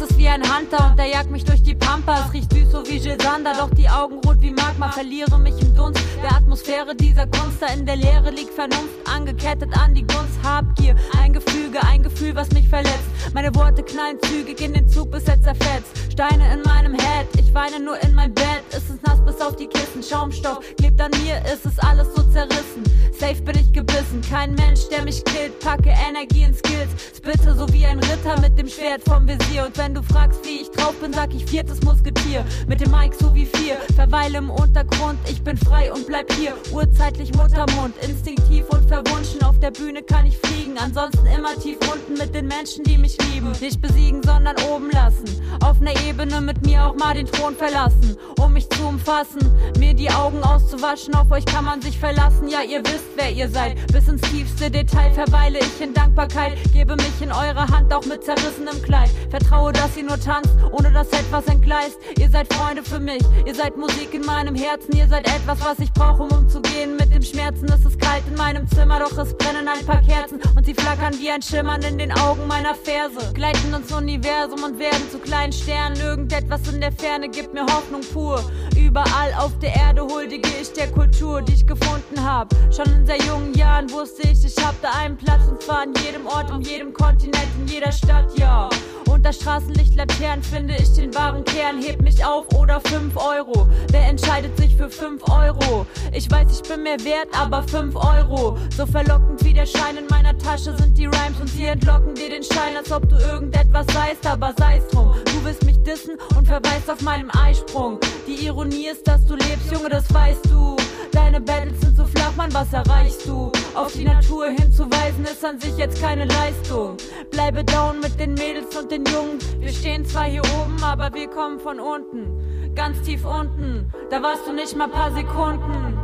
Angst ist wie ein Hunter und der jagt mich durch die Pampa. Es riecht süß so wie Gisander, doch die Augen rot wie Magma. Verliere mich im Dunst der Atmosphäre dieser Kunst. Da in der Leere liegt Vernunft, angekettet an die Gunst. Habgier, ein Gefüge, ein Gefühl, was mich verletzt. Meine Worte knallen zügig in den Zug, bis er zerfetzt. Steine in meinem Head, ich weine nur in mein Bett. Ist es nass bis auf die Kissen, Schaumstoff klebt an mir, ist es alles so zerrissen. Safe bin ich gebissen, kein Mensch, der mich killt. Packe Energie in Skills, spitte so wie ein Ritter mit dem Schwert vom Visier. Und wenn du fragst, wie ich drauf bin, sag ich viertes Musketier. Mit dem Mike so wie vier, verweile im Untergrund. Ich bin frei und bleib hier, urzeitlich Muttermund. Instinktiv und verwunschen, auf der Bühne kann ich fliegen. Ansonsten immer tief unten mit den Menschen, die mich lieben. Nicht besiegen, sondern oben lassen. Auf einer Ebene mit mir auch mal den Thron verlassen. Um mich zu umfassen, mir die Augen auszuwaschen. Auf euch kann man sich verlassen, ja, ihr wisst, wer ihr seid. Bis ins tiefste Detail verweile ich in Dankbarkeit. Gebe mich in eure Hand, auch mit zerrissenem Kleid. Vertraue, dass ihr nur tanzt, ohne dass etwas entgleist. Ihr seid Freunde für mich, ihr seid Musik in meinem Herzen. Ihr seid etwas, was ich brauche, um umzugehen mit dem Schmerzen. Es ist kalt in meinem Zimmer, doch es brennen ein paar Kerzen. Und sie flackern wie ein Schimmern in den Augen meiner Verse. Gleiten ins Universum und werden zu kleinen Sternen. Irgendetwas in der Ferne gibt mir Hoffnung pur. Überall auf der Erde huldige ich der Kultur, die ich gefunden hab. Schon in sehr jungen Jahren wusste ich, ich hab da einen Platz und zwar an jedem Ort, um jedem Kontinent, in jeder Stadt, ja. Unter Straßenlichtlaternen finde ich den wahren Kern. Heb mich auf oder 5 Euro. Wer entscheidet sich für 5 Euro? Ich weiß, ich bin mehr wert, aber 5 Euro. So verlockend wie der Schein in meiner Tasche sind die Rhymes und sie entlocken dir den Schein, als ob du irgendetwas seist, aber sei's drum. Du willst mich dissen und verweist auf meinem Eisprung. Die Ironie ist, dass du lebst, Junge, das weißt du. Deine Battles sind so flach, Mann, was erreichst du? Auf die Natur hinzuweisen ist an sich jetzt keine Leistung. Bleibe down mit den Mädels und den Jungen. Wir stehen zwar hier oben, aber wir kommen von unten. Ganz tief unten, da warst du nicht mal paar Sekunden.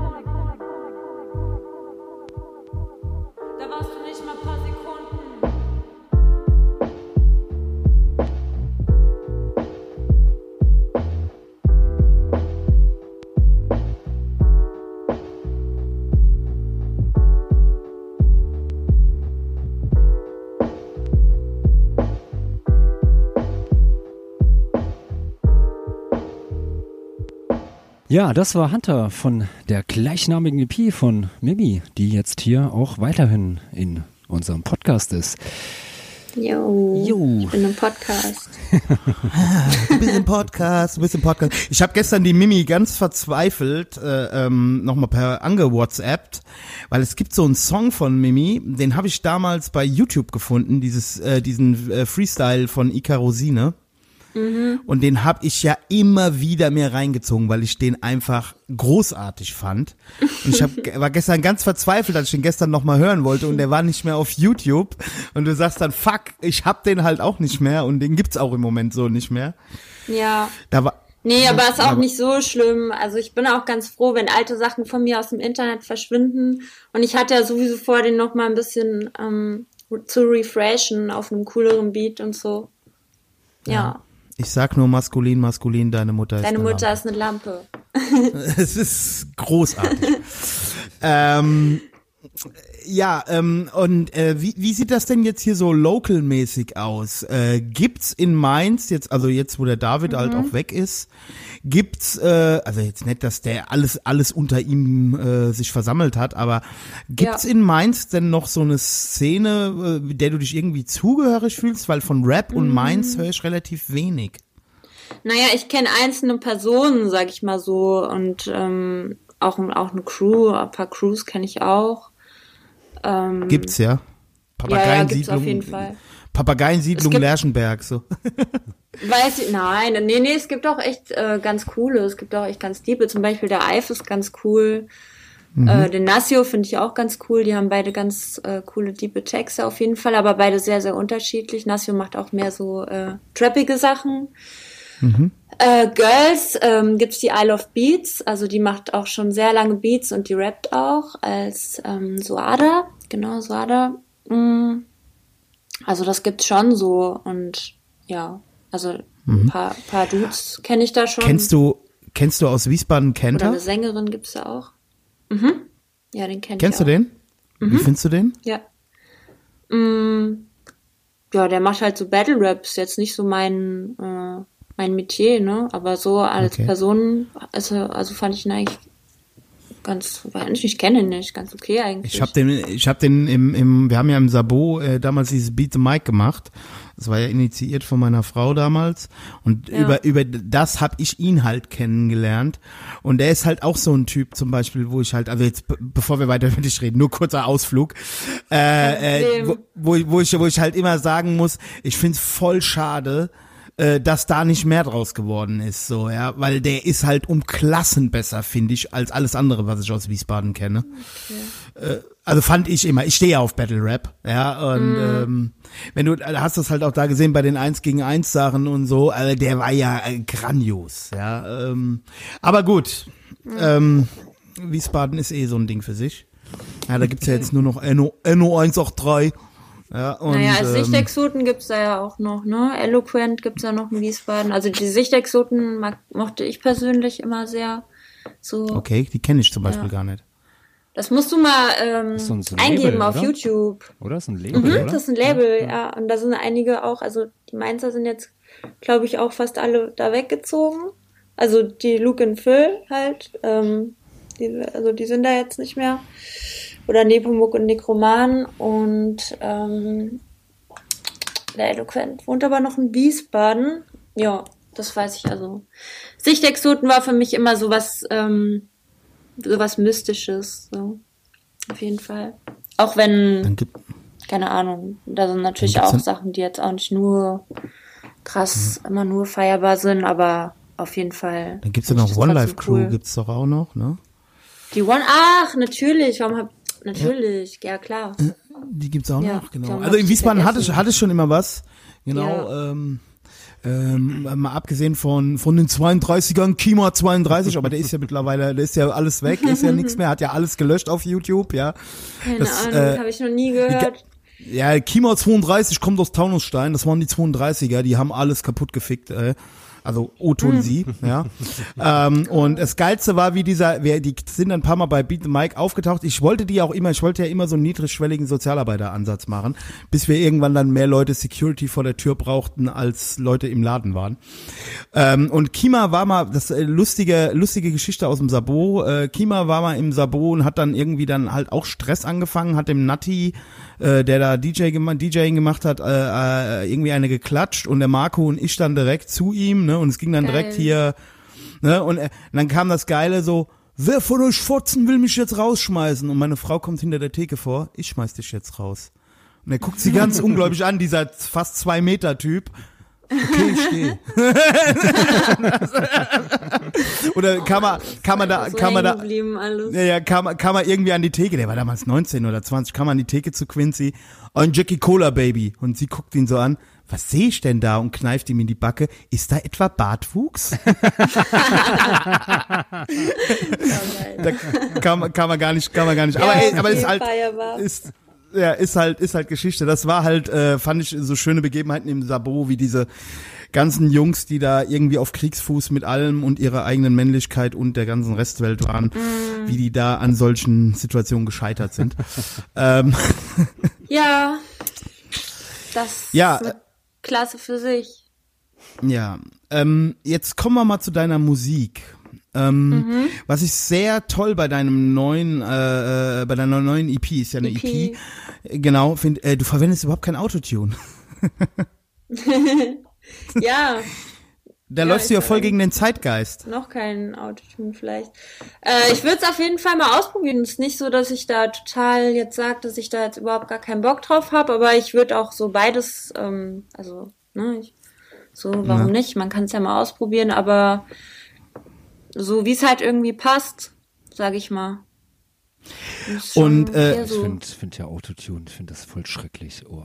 Da warst du Ja, das war Hunter von der gleichnamigen EP von Mimi, die jetzt hier auch weiterhin in unserem Podcast ist. Jo, Jo. ich bin im Podcast. Du bist im Podcast, du bist im Podcast. Ich habe gestern die Mimi ganz verzweifelt äh, ähm, nochmal per angewhatsappt, weil es gibt so einen Song von Mimi, den habe ich damals bei YouTube gefunden, dieses äh, diesen äh, Freestyle von Ika Rosine. Und den habe ich ja immer wieder mir reingezogen, weil ich den einfach großartig fand. Und ich hab, war gestern ganz verzweifelt, als ich den gestern nochmal hören wollte und der war nicht mehr auf YouTube. Und du sagst dann, fuck, ich hab den halt auch nicht mehr und den gibt's auch im Moment so nicht mehr. Ja. Da war, Nee, aber ist auch Aber- nicht so schlimm. Also ich bin auch ganz froh, wenn alte Sachen von mir aus dem Internet verschwinden. Und ich hatte ja sowieso vor, den noch mal ein bisschen ähm, zu refreshen auf einem cooleren Beat und so. Ja, ich sag nur maskulin, maskulin, deine Mutter ist deine eine Mutter Lampe. ist eine Lampe. Es ist großartig. ähm, Ja, ähm, und äh, wie, wie sieht das denn jetzt hier so local-mäßig aus? Äh, gibt's in Mainz jetzt, also jetzt, wo der David halt Mhm. auch weg ist, gibt's, äh, also jetzt nicht, dass der alles alles unter ihm äh, sich versammelt hat, aber gibt's Ja. in Mainz denn noch so eine Szene, äh, der du dich irgendwie zugehörig fühlst? Weil von Rap Mhm. und Mainz höre ich relativ wenig. Naja, ich kenne einzelne Personen, sag ich mal so, und ähm, auch, auch eine Crew, ein paar Crews kenne ich auch. Ähm, Gibt's ja. ja, ja, Papageiensiedlung. gibt's auf jeden Fall. Papageiensiedlung Lerchenberg, so. Weiß ich, nein, nee, nee, es gibt auch echt äh, ganz coole, es gibt auch echt ganz liebe, zum Beispiel der Eif ist ganz cool, äh, den Nasio finde ich auch ganz cool, die haben beide ganz äh, coole, diepe Texte auf jeden Fall, aber beide sehr, sehr unterschiedlich. Nasio macht auch mehr so äh, trappige Sachen. Äh, Girls ähm, gibt's die Isle of Beats, also die macht auch schon sehr lange Beats und die rappt auch als ähm, Suada, genau, Suada. Mm. Also das gibt's schon so und ja, also ein paar, paar Dudes kenne ich da schon. Kennst du, kennst du aus Wiesbaden Oder Kenter? eine Sängerin gibt's da auch. Mhm. Ja, den kenn Kennst ich du auch. den? Wie findest du den? Ja. Mm, ja, der macht halt so Battle Raps, jetzt nicht so mein, äh, mein Metier, ne? Aber so als Okay. Person, also, also fand ich ihn eigentlich ganz, weiß nicht, ich kenne ihn nicht, ganz okay eigentlich. Ich habe den, ich habe den im, im, wir haben ja im Sabo äh, damals dieses Beat the Mic gemacht. Das war ja initiiert von meiner Frau damals. Und Ja. über über das habe ich ihn halt kennengelernt. Und er ist halt auch so ein Typ zum Beispiel, wo ich halt, also jetzt be- bevor wir weiter über dich reden, nur kurzer Ausflug, äh, äh, wo, wo, ich- wo ich wo ich halt immer sagen muss, ich find's voll schade, äh, dass da nicht mehr draus geworden ist, so, ja, weil der ist halt um Klassen besser, finde ich, als alles andere, was ich aus Wiesbaden kenne. Äh, also fand ich immer, ich stehe ja auf Battle Rap, ja, und ähm, wenn du hast das halt auch da gesehen bei den 1 gegen 1 Sachen und so, also der war ja äh, grandios, ja, ähm, aber gut, ähm, Wiesbaden ist eh so ein Ding für sich. Ja, da gibt's ja jetzt nur noch NO, NO 183. Ja, und, naja, als ähm, Sichtexoten gibt's da ja auch noch, ne? Eloquent gibt's da noch in Wiesbaden. Also die Sichtexoten mag, mochte ich persönlich immer sehr. So, Okay, die kenne ich zum Beispiel Ja. gar nicht. das musst du mal ähm, so ein- so ein eingeben Label, auf oder? YouTube. Oder? Ist ein Label, Mhm, oder? das ist ein Label, ja. Und da sind einige auch, also die Mainzer sind jetzt, glaube ich, auch fast alle da weggezogen. Also die Luke and Phil halt, ähm, die, also die sind da jetzt nicht mehr. Oder Nepomuk und Nekroman und ähm, der Eloquent wohnt aber noch in Wiesbaden. Ja, das weiß ich also. Sichtexoten war für mich immer sowas, ähm, sowas Mystisches, so. Auf jeden Fall. Auch wenn keine Ahnung, da sind natürlich auch Sachen, die jetzt auch nicht nur krass immer nur feierbar sind, aber auf jeden Fall. dann gibt's ja noch One Life Crew, cool. gibt's doch auch noch, ne? Die One, ach, natürlich, warum hab, natürlich, ja, klar. Die gibt's auch Ja, noch, genau. Also in Wiesbaden hatte ich, vergessen. hatte ich schon immer was, genau. Ja. Ähm, ähm, mal abgesehen von von den 32ern, Kima 32, aber der ist ja mittlerweile, der ist ja alles weg, ist ja nichts mehr, hat ja alles gelöscht auf YouTube, ja. Keine das, Ahnung, äh, habe ich noch nie gehört. Ja, Kima 32 kommt aus Taunusstein, das waren die 32er, die haben alles kaputt gefickt, äh. Also O-Ton sie, ja. ähm, und das Geilste war, wie dieser, wer, die sind ein paar Mal bei Beat the Mike aufgetaucht. Ich wollte die auch immer, ich wollte ja immer so einen niedrigschwelligen Sozialarbeiteransatz machen, bis wir irgendwann dann mehr Leute Security vor der Tür brauchten, als Leute im Laden waren. Ähm, und Kima war mal, das äh, lustige, lustige Geschichte aus dem Sabo. Äh, Kima war mal im Sabo und hat dann irgendwie dann halt auch Stress angefangen, hat dem Natti, äh, der da DJ gemacht, DJing gemacht hat, äh, äh, irgendwie eine geklatscht und der Marco und ich dann direkt zu ihm, ne? Und es ging dann Geil. direkt hier, ne? Und, äh, und dann kam das Geile so, wer von euch Fotzen will mich jetzt rausschmeißen? Und meine Frau kommt hinter der Theke vor, ich schmeiß dich jetzt raus. Und er guckt sie ganz ungläubig an, dieser fast zwei Meter Typ. Okay, ich stehe. Oder kam er, kam er da, so kam er da, ja, ja, kam, kam er irgendwie an die Theke, der war damals 19 oder 20, kam er an die Theke zu Quincy, ein Jackie Cola Baby. Und sie guckt ihn so an, was sehe ich denn da? Und kneift ihm in die Backe, ist da etwa Bartwuchs? da kam, kam er gar nicht, kam er gar nicht. aber Ja, ey, aber ist halt, ist, ja, ist halt, ist halt Geschichte. Das war halt, äh, fand ich so schöne Begebenheiten im Sabo, wie diese ganzen Jungs, die da irgendwie auf Kriegsfuß mit allem und ihrer eigenen Männlichkeit und der ganzen Restwelt waren, Mm. wie die da an solchen Situationen gescheitert sind. ähm, Ja, das Ja, ist eine Klasse für sich. Ja, ähm, jetzt kommen wir mal zu deiner Musik. Ähm, Mhm. Was ich sehr toll bei deinem neuen, äh, äh, bei deiner neuen EP ist ja eine EP. EP. Genau, find, äh, du verwendest überhaupt kein Autotune. Ja, Da Ja, läufst du ja voll gegen den Zeitgeist. noch kein Autotune vielleicht. Äh, ich würde es auf jeden Fall mal ausprobieren. Es ist nicht so, dass ich da total jetzt sage, dass ich da jetzt überhaupt gar keinen Bock drauf habe, aber ich würde auch so beides, ähm, also, ne, ich, so, warum Ja. nicht? Man kann es ja mal ausprobieren, aber so wie es halt irgendwie passt, sage ich mal. Und, äh, eher Ich so. finde find ja Autotune, ich finde das voll schrecklich. Oh.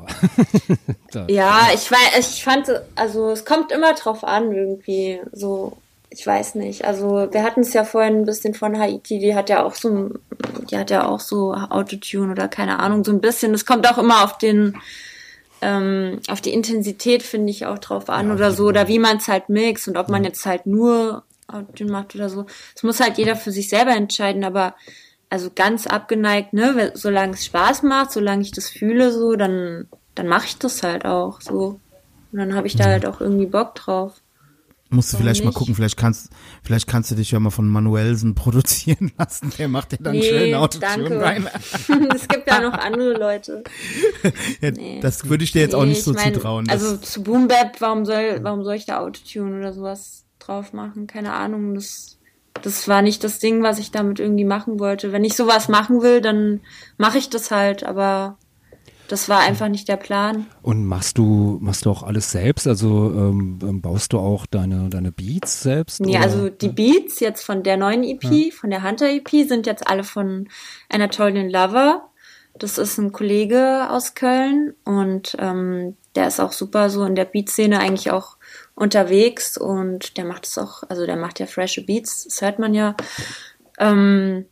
da, Ja, ich weiß, ich fand, also es kommt immer drauf an irgendwie, so, ich weiß nicht. Also wir hatten es ja vorhin ein bisschen von Haiti, die hat ja auch so, die hat ja auch so Autotune oder keine Ahnung, so ein bisschen. Es kommt auch immer auf den, ähm, auf die Intensität finde ich auch drauf an Ja, oder so, oder wie man es halt mixt und ob man jetzt halt nur Autotune macht oder so. Das muss halt jeder für sich selber entscheiden, aber also ganz abgeneigt, ne, solange es Spaß macht, solange ich das fühle, so, dann, dann mache ich das halt auch so. Und dann habe ich da halt auch irgendwie Bock drauf. Musst du Warum vielleicht mal nicht? gucken, vielleicht kannst, vielleicht kannst du dich ja mal von Manuelsen produzieren lassen. Der macht dir dann Nee, schön Autotune rein. es gibt ja noch andere Leute. Ja, Nee. Das würde ich dir jetzt auch Nee, nicht so mein, zutrauen. Also zu Boom Bap, warum soll, warum soll ich da Autotune oder sowas drauf machen? Keine Ahnung. Das, das war nicht das Ding, was ich damit irgendwie machen wollte. Wenn ich sowas machen will, dann mache ich das halt, aber das war einfach nicht der Plan. Und machst du, machst du auch alles selbst? Also ähm, ähm, baust du auch deine, deine Beats selbst? Nee, oder? also die Beats jetzt von der neuen EP, von der Hunter EP, sind jetzt alle von Anatolian Lover. Das ist ein Kollege aus Köln und ähm, der ist auch super so in der Beatszene eigentlich auch unterwegs und der macht es auch, also der macht ja frische Beats, das hört man ja. Ähm,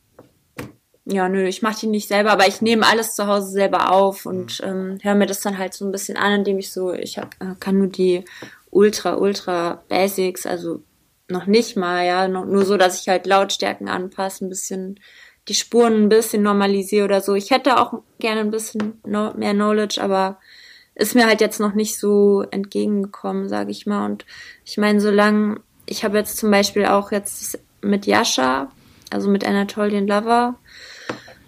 ja, nö, ich mache die nicht selber, aber ich nehme alles zu Hause selber auf und ähm, höre mir das dann halt so ein bisschen an, indem ich so, ich hab, äh, kann nur die ultra, ultra Basics, also noch nicht mal, ja, nur so, dass ich halt Lautstärken anpasse, ein bisschen die Spuren ein bisschen normalisiere oder so. Ich hätte auch gerne ein bisschen mehr Knowledge, aber ist mir halt jetzt noch nicht so entgegengekommen, sage ich mal. Und ich meine, solange ich habe jetzt zum Beispiel auch jetzt mit Yasha, also mit Anatolian Lover,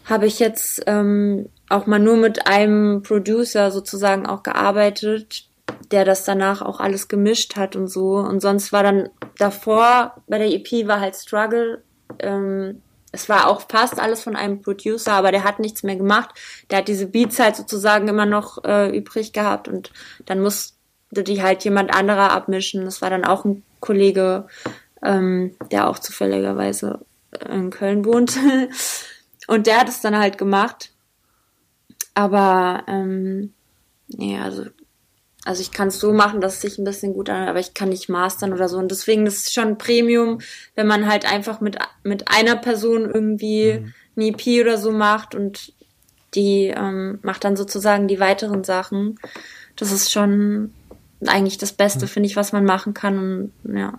habe ich jetzt ähm, auch mal nur mit einem Producer sozusagen auch gearbeitet, der das danach auch alles gemischt hat und so. Und sonst war dann davor bei der EP war halt Struggle. Ähm, es war auch fast alles von einem Producer, aber der hat nichts mehr gemacht. Der hat diese Beats halt sozusagen immer noch äh, übrig gehabt und dann musste die halt jemand anderer abmischen. Das war dann auch ein Kollege, ähm, der auch zufälligerweise in Köln wohnt. Und der hat es dann halt gemacht. Aber ähm, nee, also also ich kann es so machen, dass es sich ein bisschen gut anhört, aber ich kann nicht mastern oder so. Und deswegen das ist schon Premium, wenn man halt einfach mit, mit einer Person irgendwie Mhm. eine EP oder so macht und die ähm, macht dann sozusagen die weiteren Sachen. Das ist schon eigentlich das Mhm. Beste, finde ich, was man machen kann. Und ja,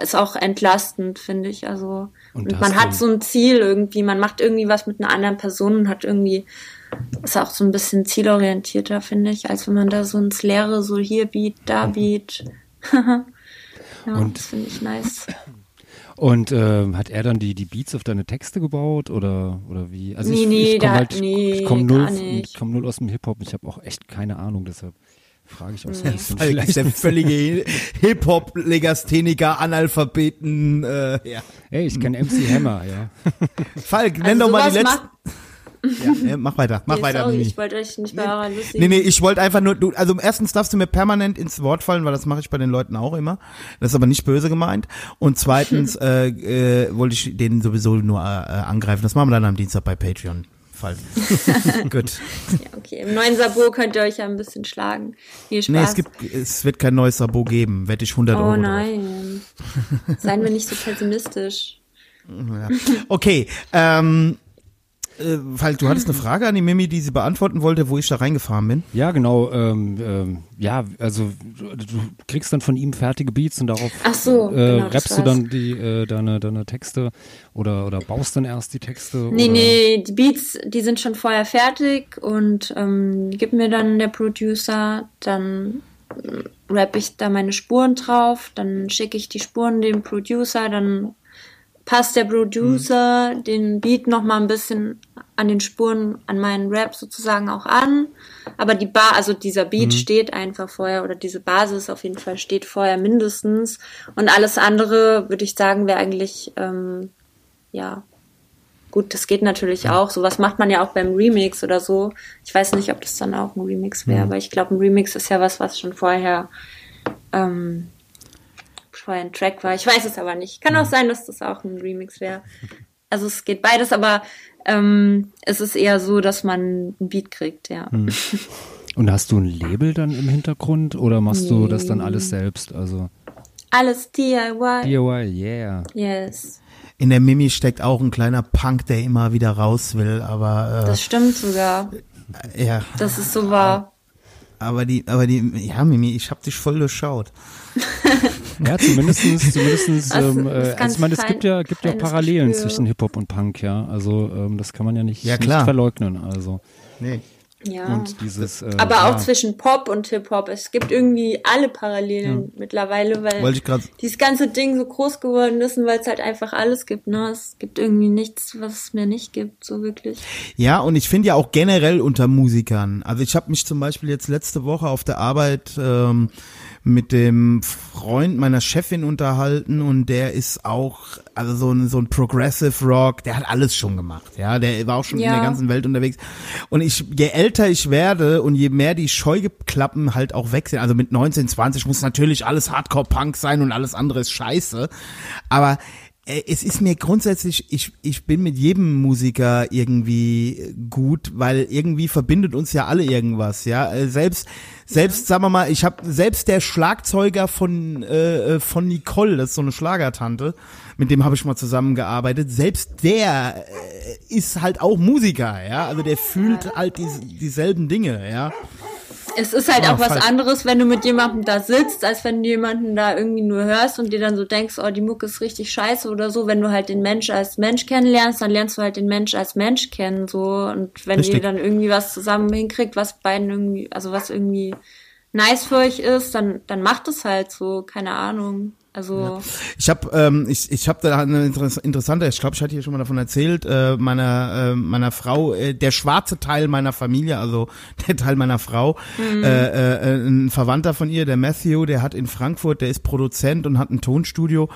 ist auch entlastend, finde ich. Also Und und, man hat so ein Ziel irgendwie, man macht irgendwie was mit einer anderen Person und hat irgendwie ist auch so ein bisschen zielorientierter, finde ich, als wenn man da so ins Leere, so hier Beat, da Beat. ja, Und- das finde ich nice. Und ähm, hat er dann die, die Beats auf deine Texte gebaut oder, oder wie? Also Nee, ich, nee, ich komme da- halt, nee, ich komme null, ich komm null aus dem Hip-Hop. Ich habe auch echt keine Ahnung, deshalb frage ich auch so ein Nee. bisschen. Falk ist der völlige Hip-Hop-Legastheniker, Analphabeten, äh, ja. Ey, ich kenne MC Hammer, ja. Falk, nenn Also doch mal die letzten. Ja, ja, mach weiter, mach Nee, weiter, sorry, ich wollte euch nicht bei eurer lustigen... Nee, nee, ich wollte einfach nur, du, also erstens darfst du mir permanent ins Wort fallen, weil das mache ich bei den Leuten auch immer. Das ist aber nicht böse gemeint. Und zweitens äh, äh, wollte ich denen sowieso nur äh, angreifen. Das machen wir dann am Dienstag bei Patreon. Fall. Gut. Ja, okay, im neuen Sabo könnt ihr euch ja ein bisschen schlagen. Viel Spaß. Nee, es gibt, es wird kein neues Abo geben. Wette ich 100 Euro. Oh nein. Seien wir nicht so pessimistisch. Ja. Okay, ähm, äh, weil du hattest eine Frage an die Mimi, die sie beantworten wollte, wo ich da reingefahren bin. Ja, genau. Ähm, ähm, ja, also du, du kriegst dann von ihm fertige Beats und darauf Ach so, äh, genau, rappst du dann die äh, deine deine Texte oder oder baust dann erst die Texte. Nee, oder? nee, die Beats, die sind schon vorher fertig und ähm, die gibt mir dann der Producer, dann ähm, rapp ich da meine Spuren drauf, dann schicke ich die Spuren dem Producer, dann passt der Producer den Beat noch mal ein bisschen an den Spuren, an meinen Rap sozusagen auch an. Aber die Bar, also dieser Beat steht einfach vorher oder diese Basis auf jeden Fall steht vorher mindestens. Und alles andere, würde ich sagen, wäre eigentlich, ähm, ja, gut, das geht natürlich auch. Sowas macht man ja auch beim Remix oder so. Ich weiß nicht, ob das dann auch ein Remix wäre, aber ich glaube, ein Remix ist ja was, was schon vorher, ähm, vorher ein Track war. Ich weiß es aber nicht. Kann auch sein, dass das auch ein Remix wäre. Also es geht beides, aber ähm, es ist eher so, dass man einen Beat kriegt, ja. Und hast du ein Label dann im Hintergrund oder machst du das dann alles selbst? Also Alles DIY. DIY, yeah. Yes. In der Mimi steckt auch ein kleiner Punk, der immer wieder raus will, aber Das stimmt sogar. äh, ja, Das ist so wahr. aber die, aber die, ja Mimi, ich hab dich voll durchschaut. Ja, zumindestens, zumindestens, Also, ähm, äh, also ich meine, es gibt ja, gibt ja Parallelen Gespür. zwischen Hip-Hop und Punk, ja. Also ähm, das kann man ja nicht, Ja, nicht klar. verleugnen. Also Nee. Ja. und dieses äh, Aber ja, auch zwischen Pop und Hip-Hop. Es gibt irgendwie alle Parallelen mittlerweile, weil dieses ganze Ding so groß geworden ist und weil es halt einfach alles gibt. Ne? Es gibt irgendwie nichts, was es mehr nicht gibt, so wirklich. Ja, und ich finde ja auch generell unter Musikern. Also ich habe mich zum Beispiel jetzt letzte Woche auf der Arbeit ähm, mit dem Freund meiner Chefin unterhalten und der ist auch, also so ein, so ein Progressive Rock, der hat alles schon gemacht, ja, der war auch schon in Ja. der ganzen Welt unterwegs. Und ich, je älter ich werde und je mehr die Scheuklappen halt auch weg sind, also mit 19, 20 muss natürlich alles Hardcore-Punk sein und alles andere ist scheiße, aber es ist mir grundsätzlich, ich, ich bin mit jedem Musiker irgendwie gut, weil irgendwie verbindet uns ja alle irgendwas, ja. Äh, Selbst, selbst, sagen wir mal, ich habe selbst der Schlagzeuger von, äh, äh, von Nicole, das ist so eine Schlagertante, mit dem habe ich mal zusammengearbeitet, selbst der äh, ist halt auch Musiker, ja. Also der fühlt halt die, dieselben Dinge, ja. Es ist halt Ah, auch was falsch. anderes, wenn du mit jemandem da sitzt, als wenn du jemanden da irgendwie nur hörst und dir dann so denkst, oh, die Mucke ist richtig scheiße oder so. Wenn du halt den Mensch als Mensch kennenlernst, dann lernst du halt den Mensch als Mensch kennen, so. Und wenn Richtig. ihr dann irgendwie was zusammen hinkriegt, was beiden irgendwie, also was irgendwie nice für euch ist, dann, dann macht es halt so, keine Ahnung. Also, Ich habe ähm, ich, ich hab da eine interess- interessante, ich glaube, ich hatte hier schon mal davon erzählt, äh, meiner äh, meiner Frau, äh, der schwarze Teil meiner Familie, also der Teil meiner Frau, äh, äh, ein Verwandter von ihr, der Matthew, der hat in Frankfurt, der ist Produzent und hat ein Tonstudio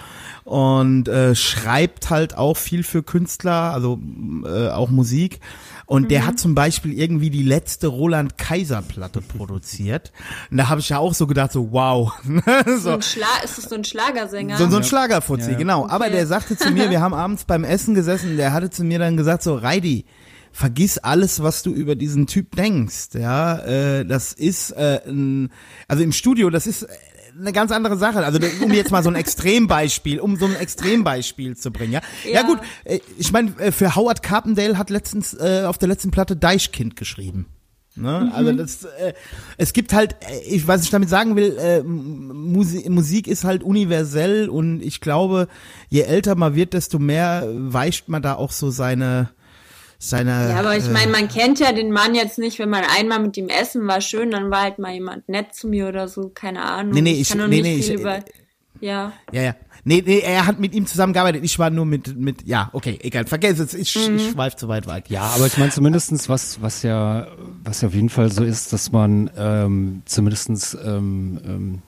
und äh, schreibt halt auch viel für Künstler, also äh, auch Musik. Und der hat zum Beispiel irgendwie die letzte Roland Kaiser Platte produziert. Und da habe ich ja auch so gedacht, so wow. so ein Schla ist es so ein Schlagersänger? so, so ein Schlagerfuzzi, Ja, ja. genau. Aber der sagte zu mir, wir haben abends beim Essen gesessen, der hatte zu mir dann gesagt, so, Reidi, vergiss alles, was du über diesen Typ denkst. Ja, äh, das ist, äh, ein, also im Studio, das ist äh, eine ganz andere Sache. Also um jetzt mal so ein Extrembeispiel, um so ein Extrembeispiel zu bringen. Ja, ja. Ja. gut. äh, Ich meine, äh, für Howard Carpendale hat letztens äh, auf der letzten Platte Deichkind geschrieben. Ne? Also das, äh, es gibt halt, äh, ich was ich damit sagen will, äh, Musik, Musik ist halt universell und ich glaube, je älter man wird, desto mehr weicht man da auch so seine seine. Ja, aber ich äh, meine, man kennt ja den Mann jetzt nicht, wenn man einmal mit ihm essen war, schön, dann war halt mal jemand nett zu mir oder so, keine Ahnung. Nee, nee, ich- kann noch nee, nicht nee, viel ich- über. Ja. Ja, ja. Nee, nee, er hat mit ihm zusammengearbeitet. Ich war nur mit, mit, ja, okay, egal, vergiss es, ich, Mhm. ich schweif zu weit weg. Ja, aber ich meine zumindestens was, was ja, was ja auf jeden Fall so ist, dass man ähm, zumindestens ähm, ähm,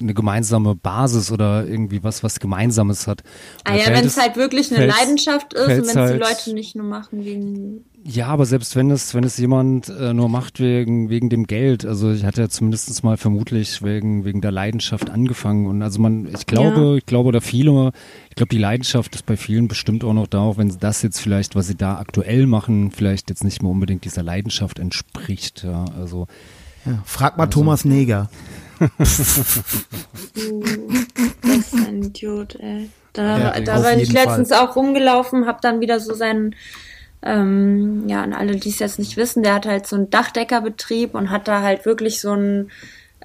eine gemeinsame Basis oder irgendwie was, was Gemeinsames hat. Und Ah ja, wenn es halt wirklich eine Leidenschaft ist und wenn es die halt- Leute nicht nur machen wegen. Ja, aber selbst wenn es, wenn es jemand äh, nur macht wegen, wegen dem Geld, also ich hatte ja zumindest mal vermutlich wegen, wegen der Leidenschaft angefangen und also man, ich glaube, Ja. ich glaube, oder viele, ich glaube, die Leidenschaft ist bei vielen bestimmt auch noch da, auch wenn das jetzt vielleicht, was sie da aktuell machen, vielleicht jetzt nicht mehr unbedingt dieser Leidenschaft entspricht, ja, also. Ja, frag mal Thomas Neger. Uh, das ist ein Idiot, ey. Da, Ja, da war ich letztens auch rumgelaufen, hab dann wieder so seinen Ähm, ja, an alle, die es jetzt nicht wissen, der hat halt so einen Dachdeckerbetrieb und hat da halt wirklich so ein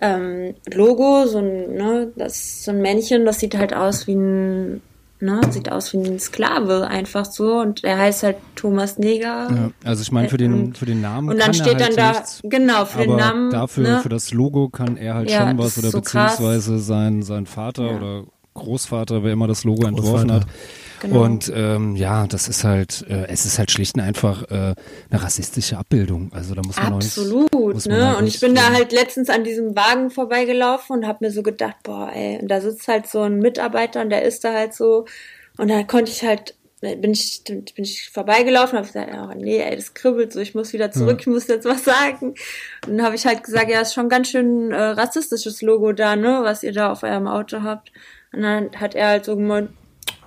ähm, Logo, so ein, ne, das so ein Männchen, das sieht halt aus wie ein, ne, sieht aus wie ein Sklave einfach so und er heißt halt Thomas Neger. Ja, also ich meine, für den, für den Namen Und dann kann steht er halt dann da, nichts, genau, für aber den Namen. dafür, ne, für das Logo kann er halt Ja, schon was oder so krass. beziehungsweise sein, sein Vater Ja. oder Großvater, wer immer das Logo entworfen Großvater. hat. Genau. Und ähm, ja, das ist halt, äh, es ist halt schlicht und einfach äh, eine rassistische Abbildung. Also da muss man Absolut, nicht, ne? halt und ich bin da halt letztens an diesem Wagen vorbeigelaufen und habe mir so gedacht, boah, ey, und da sitzt halt so ein Mitarbeiter und der ist da halt so und da konnte ich halt bin ich bin ich vorbeigelaufen und habe gesagt, oh, nee, ey, das kribbelt so, ich muss wieder zurück, ich muss jetzt was sagen. Und dann habe ich halt gesagt, ja, ist schon ganz schön äh, rassistisches Logo da, ne, was ihr da auf eurem Auto habt. Und dann hat er halt so gemeint,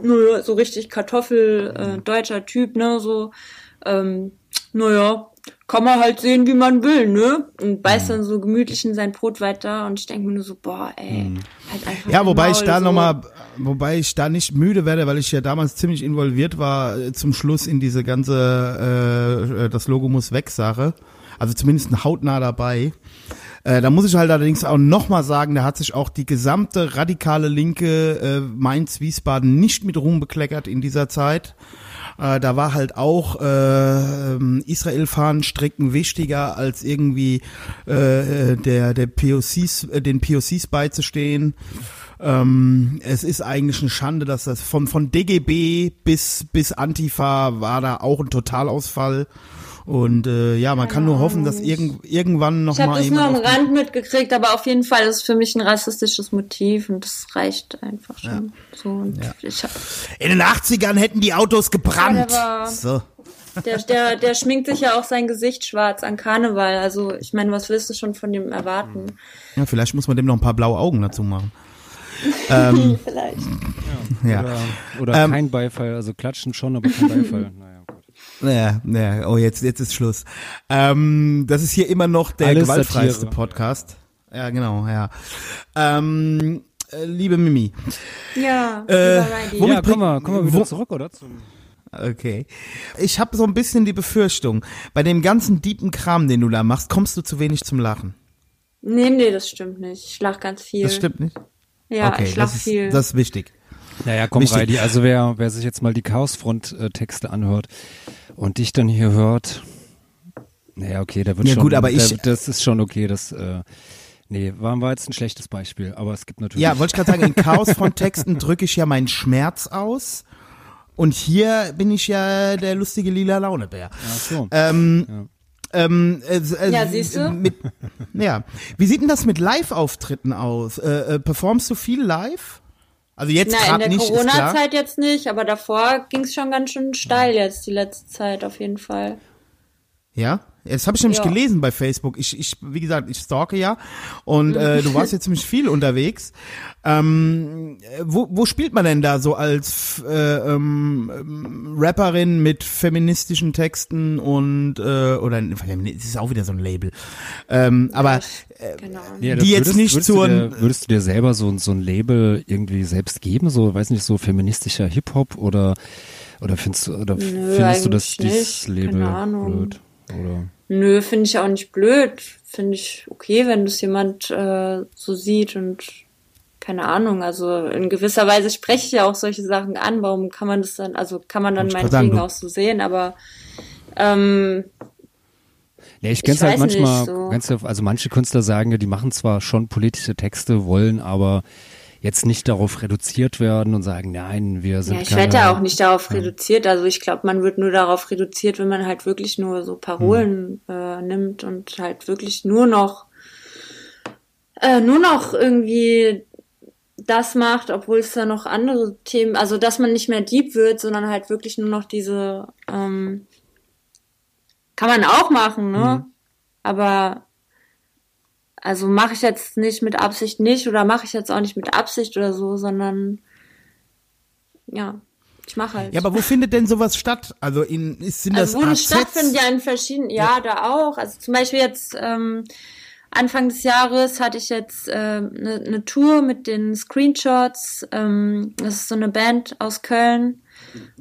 naja, so richtig Kartoffel, äh, deutscher Typ, ne, so, ähm, naja, kann man halt sehen, wie man will, ne? Und beißt dann so gemütlich in sein Brot weiter und ich denke mir nur so, boah, ey, halt einfach Ja, wobei ich Maul, da so. nochmal, wobei ich da nicht müde werde, weil ich ja damals ziemlich involviert war, äh, zum Schluss in diese ganze, äh, äh, das Logo muss weg Sache. Also zumindest hautnah dabei. Äh, da muss ich halt allerdings auch nochmal sagen, da hat sich auch die gesamte radikale Linke äh, Mainz-Wiesbaden nicht mit Ruhm bekleckert in dieser Zeit. Äh, da war halt auch äh, ähm, Israel-Fahnenstricken wichtiger als irgendwie äh, äh, der der POCs äh, den POCs beizustehen. Ähm, es ist eigentlich eine Schande, dass das von von DGB bis bis Antifa war da auch ein Totalausfall. Und äh, ja, man kann nur hoffen, dass irgend, irgendwann noch Ich habe mal das nur am Rand mitgekriegt, aber auf jeden Fall ist es für mich ein rassistisches Motiv und das reicht einfach schon. So, und ich hab, In den 80ern hätten die Autos gebrannt. Ja, so. der, der, der schminkt sich ja auch sein Gesicht schwarz an Karneval. Also ich meine, was willst du schon von dem erwarten? Ja, vielleicht muss man dem noch ein paar blaue Augen dazu machen. ähm, Vielleicht. ja. Oder, oder Ähm, kein Beifall, also klatschen schon, aber kein Beifall. Naja. Naja, oh, jetzt, jetzt ist Schluss. Ähm, das ist hier immer noch der Alles gewaltfreiste Satire. Podcast. Ja, genau, ja. Ähm, äh, liebe Mimi, Ja, Äh. Womit Ja, kommen wir, kommen wir wieder wo- zurück, oder? Zum, okay. Ich habe so ein bisschen die Befürchtung, bei dem ganzen deepen Kram, den du da machst, kommst du zu wenig zum Lachen. Nee, nee, das stimmt nicht. Ich lach ganz viel. Das stimmt nicht? Ja, okay, ich lach das ist, viel. das ist wichtig. naja, komm, Wichtig. Reidi, also wer, wer sich jetzt mal die Chaosfront-Texte anhört und dich dann hier hört, naja, okay, da wird Ja, schon, gut, aber ich- da, das ist schon okay, das, äh, nee, war, war jetzt ein schlechtes Beispiel, aber es gibt natürlich, Ja, wollte ich gerade sagen, in Chaos von Texten drücke ich ja meinen Schmerz aus. Und hier bin ich ja der lustige lila Launebär. Ach so. Ähm, ähm, äh, äh, Ja, siehst du? Mit, ja. Wie sieht denn das mit Live-Auftritten aus? Äh, äh, performst du viel live? Also jetzt Na, in der nicht. Corona-Zeit jetzt nicht, aber davor ging es schon ganz schön steil jetzt, die letzte Zeit auf jeden Fall. Ja, das habe ich nämlich Ja. gelesen bei Facebook. Ich, ich, wie gesagt, ich stalke ja und äh, du warst jetzt ziemlich viel unterwegs. Ähm, äh, wo, wo spielt man denn da so als äh, ähm, Rapperin mit feministischen Texten und äh, oder es ist auch wieder so ein Label. Ähm, aber Genau. Ja, die jetzt würdest, nicht würdest Du dir, würdest du dir selber so, so ein Label irgendwie selbst geben, so, weiß nicht, so feministischer Hip-Hop oder, oder findest du, oder findest du das, dieses. Label Keine Ahnung. blöd? Oder? Nö, finde ich auch nicht blöd. Finde ich okay, wenn das jemand äh, so sieht und keine Ahnung. Also in gewisser Weise spreche ich ja auch solche Sachen an. Warum kann man das dann, also kann man dann meinetwegen auch so sehen, aber ähm, Ja, ich kenn's Ich halt nicht, manchmal, so. also manche Künstler sagen ja, die machen zwar schon politische Texte, wollen aber jetzt nicht darauf reduziert werden und sagen, nein, wir sind ja, ich keine, werde ja auch nicht darauf reduziert. Also ich glaube, man wird nur darauf reduziert, wenn man halt wirklich nur so Parolen Hm. äh, nimmt und halt wirklich nur noch äh, nur noch irgendwie das macht, obwohl es da noch andere Themen, also dass man nicht mehr deep wird, sondern halt wirklich nur noch diese ähm, kann man auch machen, ne? Mhm. Aber also mache ich jetzt nicht mit Absicht nicht oder mache ich jetzt auch nicht mit Absicht oder so, sondern ja, ich mache halt. ja, aber wo findet denn sowas statt? Also in sind also das wo AZs? stattfindet, ja in verschiedenen, ja, da auch. Also zum Beispiel jetzt ähm, Anfang des Jahres hatte ich jetzt eine äh, ne, ne Tour mit den Screenshots. Ähm, das ist so eine Band aus Köln.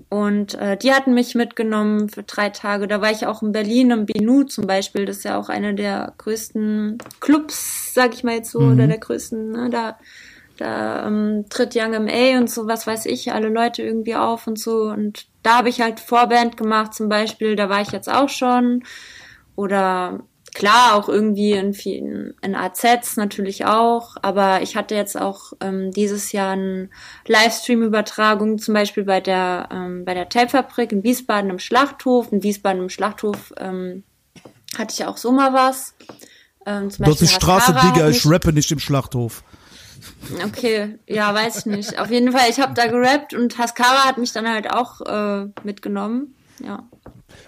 Und äh, die hatten mich mitgenommen für drei Tage. Da war ich auch in Berlin, im Binu zum Beispiel. Das ist ja auch einer der größten Clubs, sag ich mal jetzt so, mhm. oder der größten. Ne? Da, da ähm, tritt Young MA und so, was weiß ich, alle Leute irgendwie auf und so. Und da habe ich halt Vorband gemacht zum Beispiel. Da war ich jetzt auch schon. Oder klar, auch irgendwie in vielen, in AZs natürlich auch, aber ich hatte jetzt auch ähm, dieses Jahr eine Livestream-Übertragung, zum Beispiel bei der, ähm, bei der Tapefabrik in Wiesbaden im Schlachthof. In Wiesbaden im Schlachthof ähm, hatte ich auch so mal was. Ähm, zum Dort ist Straße, Digga, ich rappe nicht im Schlachthof. Okay, ja, weiß ich nicht. Auf jeden Fall, ich habe da gerappt und Haskara hat mich dann halt auch äh, mitgenommen. Ja.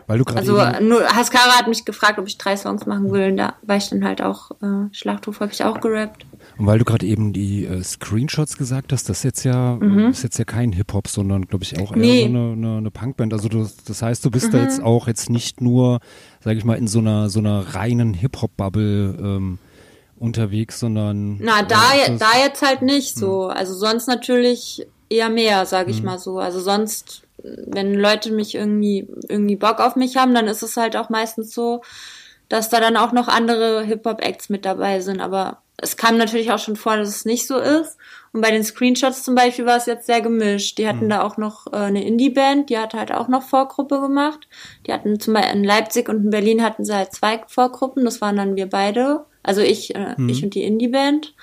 Weil du also nur Haskara hat mich gefragt, ob ich drei Songs machen will. Und da war ich dann halt auch, äh, Schlachthof habe ich auch gerappt. Und weil du gerade eben die äh, Screenshots gesagt hast, das ist jetzt ja, mhm. ist jetzt ja kein Hip-Hop, sondern glaube ich auch eher nee. so eine, eine, eine Punkband. Also du, das heißt, du bist mhm. da jetzt auch jetzt nicht nur, sage ich mal, in so einer so einer reinen Hip-Hop-Bubble ähm, unterwegs, sondern. Na, da, äh, da jetzt halt nicht so. Also sonst natürlich eher mehr, sage ich mhm. mal so. Also sonst wenn Leute mich irgendwie, irgendwie Bock auf mich haben, dann ist es halt auch meistens so, dass da dann auch noch andere Hip-Hop-Acts mit dabei sind. Aber es kam natürlich auch schon vor, dass es nicht so ist. Und bei den Screenshots zum Beispiel war es jetzt sehr gemischt. Die hatten mhm. da auch noch äh, eine Indie-Band, die hat halt auch noch Vorgruppe gemacht. Die hatten zum Beispiel in Leipzig und in Berlin hatten sie halt zwei Vorgruppen. Das waren dann wir beide. Also ich, äh, mhm. ich und die Indie-Band.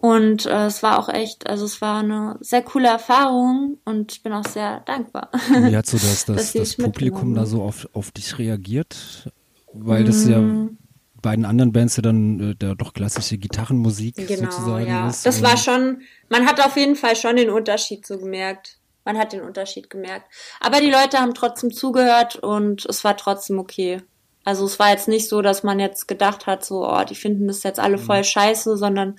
Und äh, es war auch echt, also es war eine sehr coole Erfahrung und ich bin auch sehr dankbar. Wie hat so das, das, das Publikum da so auf, auf dich reagiert? Weil das ja mm. bei den anderen Bands ja dann äh, der doch klassische Gitarrenmusik genau, sozusagen ja. ist. Das war schon, man hat auf jeden Fall schon den Unterschied so gemerkt. Man hat den Unterschied gemerkt. Aber die Leute haben trotzdem zugehört und es war trotzdem okay. Also es war jetzt nicht so, dass man jetzt gedacht hat, so, oh, die finden das jetzt alle voll mhm. scheiße, sondern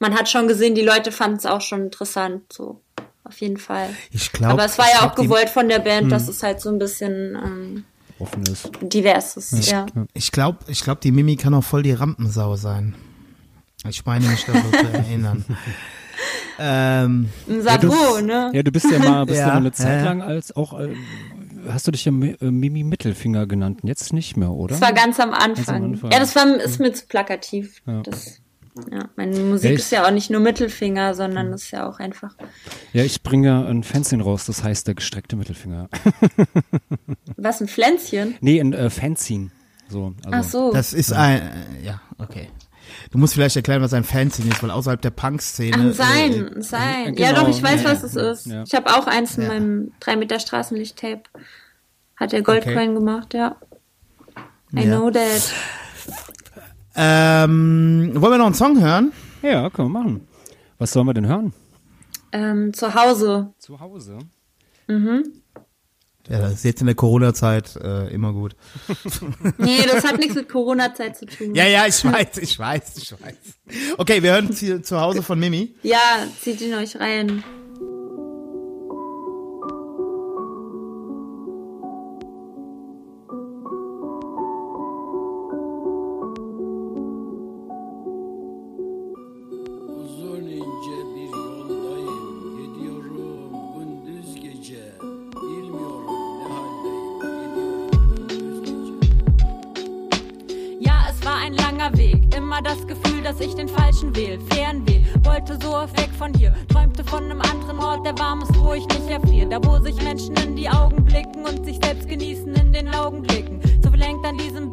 man hat schon gesehen, die Leute fanden es auch schon interessant, so auf jeden Fall. Ich glaube. Aber es war ja auch gewollt von der Band, hm. dass es halt so ein bisschen ähm, offen ist. Divers ist, ja. Ich glaube, ich glaube, die Mimi kann auch voll die Rampensau sein. Ich meine mich da so zu erinnern. ähm, Sabro, ja, ne? Ja, du bist ja mal, bist ja, ja eine Zeit lang als auch, äh, hast du dich ja äh, Mimi Mittelfinger genannt, jetzt nicht mehr, oder? Das war ganz am Anfang. Ganz am Anfang. Ja, das war, ist mir zu plakativ. Ja. Das ja, meine Musik ja, ist ja auch nicht nur Mittelfinger, sondern hm. ist ja auch einfach. Ja, ich bringe ein Fanzine raus, das heißt der gestreckte Mittelfinger. Was, ein Pflänzchen? Nee, ein äh, Fanzine. So, also. Ach so. Das ist ein, äh, ja, okay. Du musst vielleicht erklären, was ein Fanzine ist, weil außerhalb der Punk-Szene. sein, äh, sein. Genau, ja, doch, ich weiß, ja, was es ist. Ja. Ich habe auch eins in meinem 3 Meter Straßenlicht-Tape. Hat der Goldcoin okay. gemacht, ja. I know that. Ähm, wollen wir noch einen Song hören? Ja, können wir machen. Was sollen wir denn hören? Ähm, zu Hause. Zu Hause? Mhm. Ja, das ist jetzt in der Corona-Zeit äh, immer gut. nee, das hat nichts mit Corona-Zeit zu tun. Ja, ja, ich weiß, ich weiß, ich weiß. Okay, wir hören zu, zu Hause von Mimi. Ja, zieht ihn euch rein. ich den falschen wähl, Fernweh, wollte so oft weg von hier, träumte von einem anderen Ort, der warm ist, wo ich nicht erfriere, da wo sich Menschen in die Augen blicken und sich selbst genießen in den Augenblicken. so verlenkt an diesem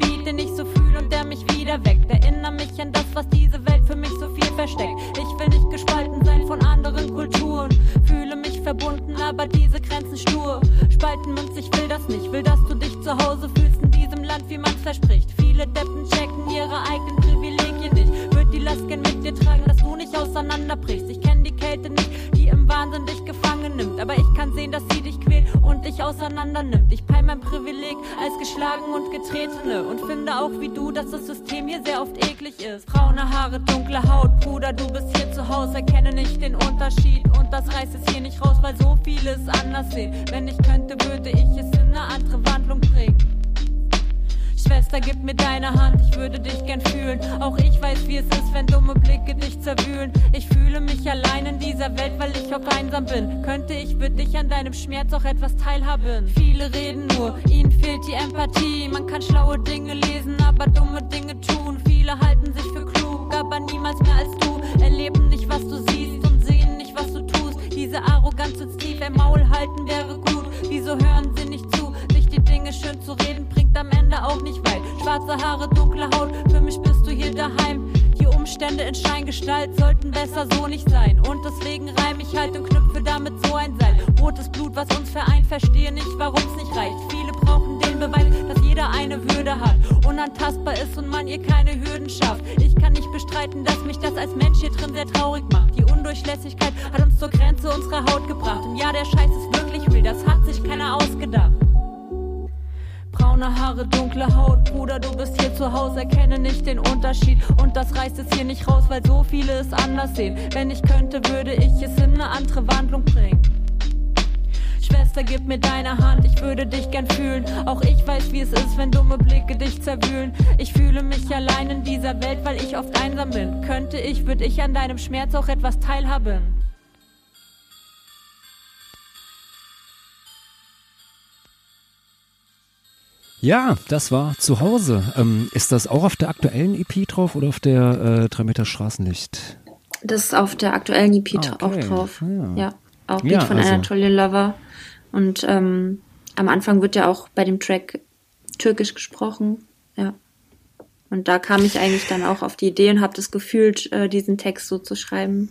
deinem Schmerz auch etwas teilhaben. Ja, das war zu Hause. Ähm, ist das auch auf der aktuellen EP drauf oder auf der äh, 3 Meter Straßenlicht? Das ist auf der aktuellen EP Ah, okay. auch drauf. Ja. Ja, auch Beat Ja, von also- Anatoly Lover. Und ähm, am Anfang wird ja auch bei dem Track Türkisch gesprochen. Ja. Und da kam ich eigentlich dann auch auf die Idee und habe das gefühlt, äh, diesen Text so zu schreiben.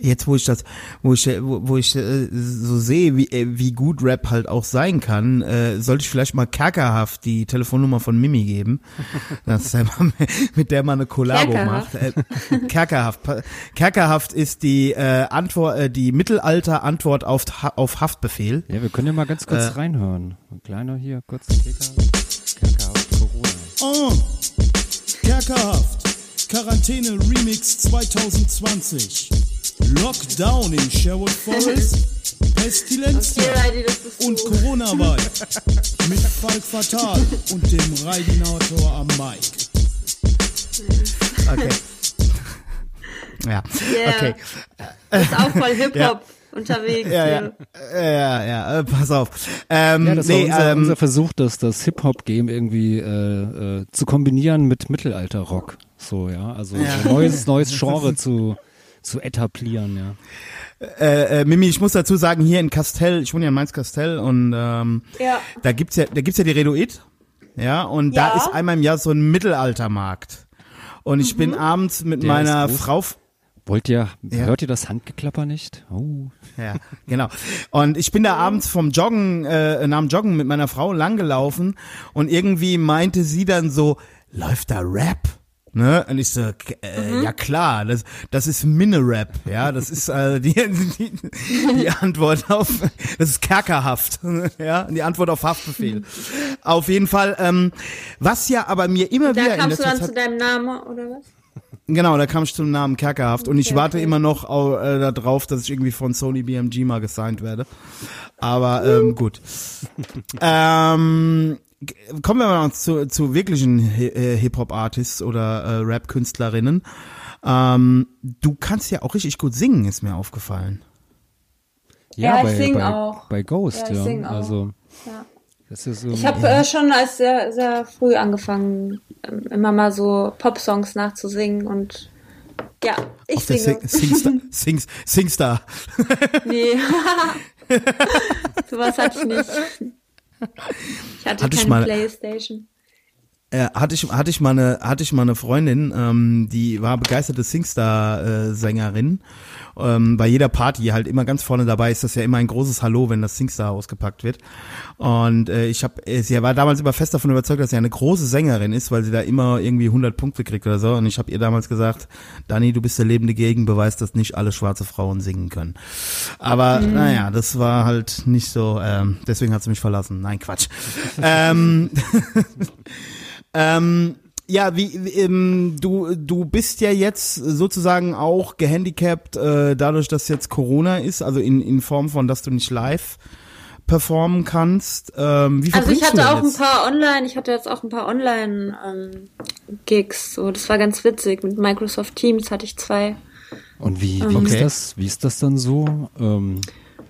Jetzt, wo ich das, wo ich, wo, wo ich äh, so sehe, wie, äh, wie gut Rap halt auch sein kann, äh, sollte ich vielleicht mal Kerkerhaft die Telefonnummer von Mimi geben, dass er mal mit der mal eine Kollabo Kerkerhaft? macht. Äh, Kerkerhaft. Kerkerhaft ist die äh, Antwort, äh, die Mittelalter-Antwort auf, auf Haftbefehl. Ja, wir können ja mal ganz kurz Äh. reinhören. Ein kleiner hier, kurz Kicker. Kerkerhaft Corona. Oh, Kerkerhaft. Quarantäne Remix 2020. Lockdown in Sherwood Forest. Pestilenz das bist und Corona-Vibe. Mit Falk Fatal und dem Reidinator am Mic. Okay. Ja, Yeah. okay. Du bist auch voll Hip-Hop unterwegs. Ja, ja, hier. ja, ja, äh, pass auf. Ähm, Ja, das nee, war unser, ähm, unser Versuch, das, das Hip-Hop-Game irgendwie äh, äh, zu kombinieren mit Mittelalter-Rock. So, ja, also so neues, neues Genre zu, zu etablieren, ja. äh, äh, Mimi, ich muss dazu sagen, hier in Castell, ich wohne ja in Mainz-Castell und ähm, Ja. da gibt's ja, da gibt's ja die Redoid, ja, und da Ja. ist einmal im Jahr so ein Mittelaltermarkt. Und ich Mhm. bin abends mit Der meiner. Frau, Wollt ihr, Ja. hört ihr das Handgeklapper nicht? Oh. Ja, genau. Und ich bin da abends vom Joggen, äh, nach dem Joggen mit meiner Frau langgelaufen und irgendwie meinte sie dann so, läuft da Rap? Ne? Und ich so, äh, ja klar, das, das ist Minne-Rap, ja, das ist äh, die, die, die Antwort auf, das ist Kerkerhaft, ja, die Antwort auf Haftbefehl. Auf jeden Fall, ähm, was ja aber mir immer Da wieder in kamst du dann zu deinem Namen, oder was? Genau, da kam ich zum Namen Kerkerhaft und ich Okay, warte okay. immer noch au, äh, darauf, dass ich irgendwie von Sony BMG mal gesigned werde. Aber ähm, gut. ähm, kommen wir mal zu, zu wirklichen äh, Hip-Hop-Artists oder äh, Rap-Künstlerinnen. Ähm, du kannst ja auch richtig gut singen, ist mir aufgefallen. Ja, Ja, ich bei, sing bei, auch. bei Ghost, Ja, ich ja. sing auch. Also, Ja. So. Ich habe äh, schon als sehr, sehr früh angefangen, ähm, immer mal so Pop-Songs nachzusingen und ja, ich Auf singe. Sing Singstar. Sings Singstar. Nee. Sowas hatte ich nicht. Ich hatte, Hatte ich keine mal- Playstation. Äh, hatte ich hatte ich mal eine hatte ich mal eine Freundin, ähm, die war begeisterte Singstar äh. Ähm, bei jeder Party halt immer ganz vorne dabei ist das ja immer ein großes Hallo, wenn das Singstar ausgepackt wird. Und äh, ich habe äh, sie war damals immer fest davon überzeugt, dass sie eine große Sängerin ist, weil sie da immer irgendwie 100 Punkte kriegt oder so. Und ich habe ihr damals gesagt, Dani, du bist der lebende Gegenbeweis, dass nicht alle schwarze Frauen singen können. Aber naja, das war halt nicht so. Ähm, deswegen hat sie mich verlassen. Nein, Quatsch. ähm, ähm, ja, wie, wie ähm, du du bist ja jetzt sozusagen auch gehandicapt äh, dadurch, dass jetzt Corona ist, also in in Form von, dass du nicht live performen kannst. Ähm, wie Also ich hatte auch ein jetzt? paar Online, ich hatte jetzt auch ein paar Online-Gigs. so, das war ganz witzig. Mit Microsoft Teams hatte ich zwei. Und wie, wie Okay. ist das? Wie ist das dann so? Ähm,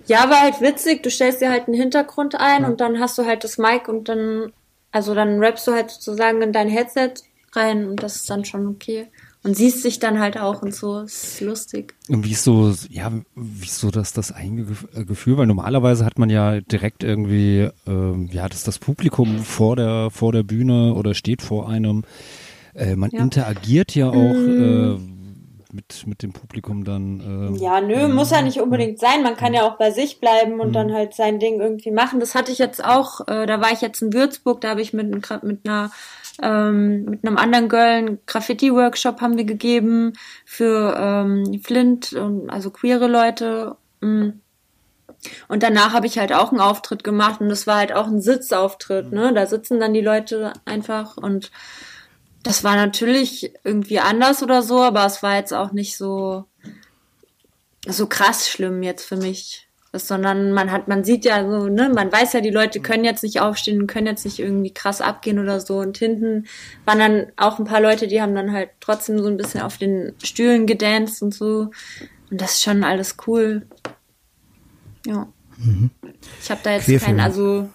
Ja, war halt witzig. Du stellst dir halt einen Hintergrund ein und dann hast du halt das Mic und dann, also dann rappst du halt sozusagen in dein Headset rein und das ist dann schon okay. Und siehst dich dann halt auch und so. Ist lustig. Und wie ist so, ja, wie ist so das, das eigene äh, Gefühl? Weil normalerweise hat man ja direkt irgendwie, ähm, ja, das, das Publikum vor der, vor der Bühne oder steht vor einem. Äh, man Ja. interagiert ja auch äh, mit, mit dem Publikum dann. Äh, Ja, nö, muss ja nicht unbedingt sein. Man kann ja auch bei sich bleiben und dann halt sein Ding irgendwie machen. Das hatte ich jetzt auch, äh, da war ich jetzt in Würzburg, da habe ich mit, mit einer ähm, mit einem anderen Girl einen Graffiti-Workshop haben wir gegeben für ähm, Flint und also queere Leute. Mm. Und danach habe ich halt auch einen Auftritt gemacht und das war halt auch ein Sitzauftritt, ne? Da sitzen dann die Leute einfach und das war natürlich irgendwie anders oder so, aber es war jetzt auch nicht so so krass schlimm jetzt für mich. Das, sondern man hat, man sieht ja so, ne, man weiß ja, die Leute können jetzt nicht aufstehen, können jetzt nicht irgendwie krass abgehen oder so. Und hinten waren dann auch ein paar Leute, die haben dann halt trotzdem so ein bisschen auf den Stühlen gedanced und so. Und das ist schon alles cool. Ja. Ich habe da jetzt keinen, also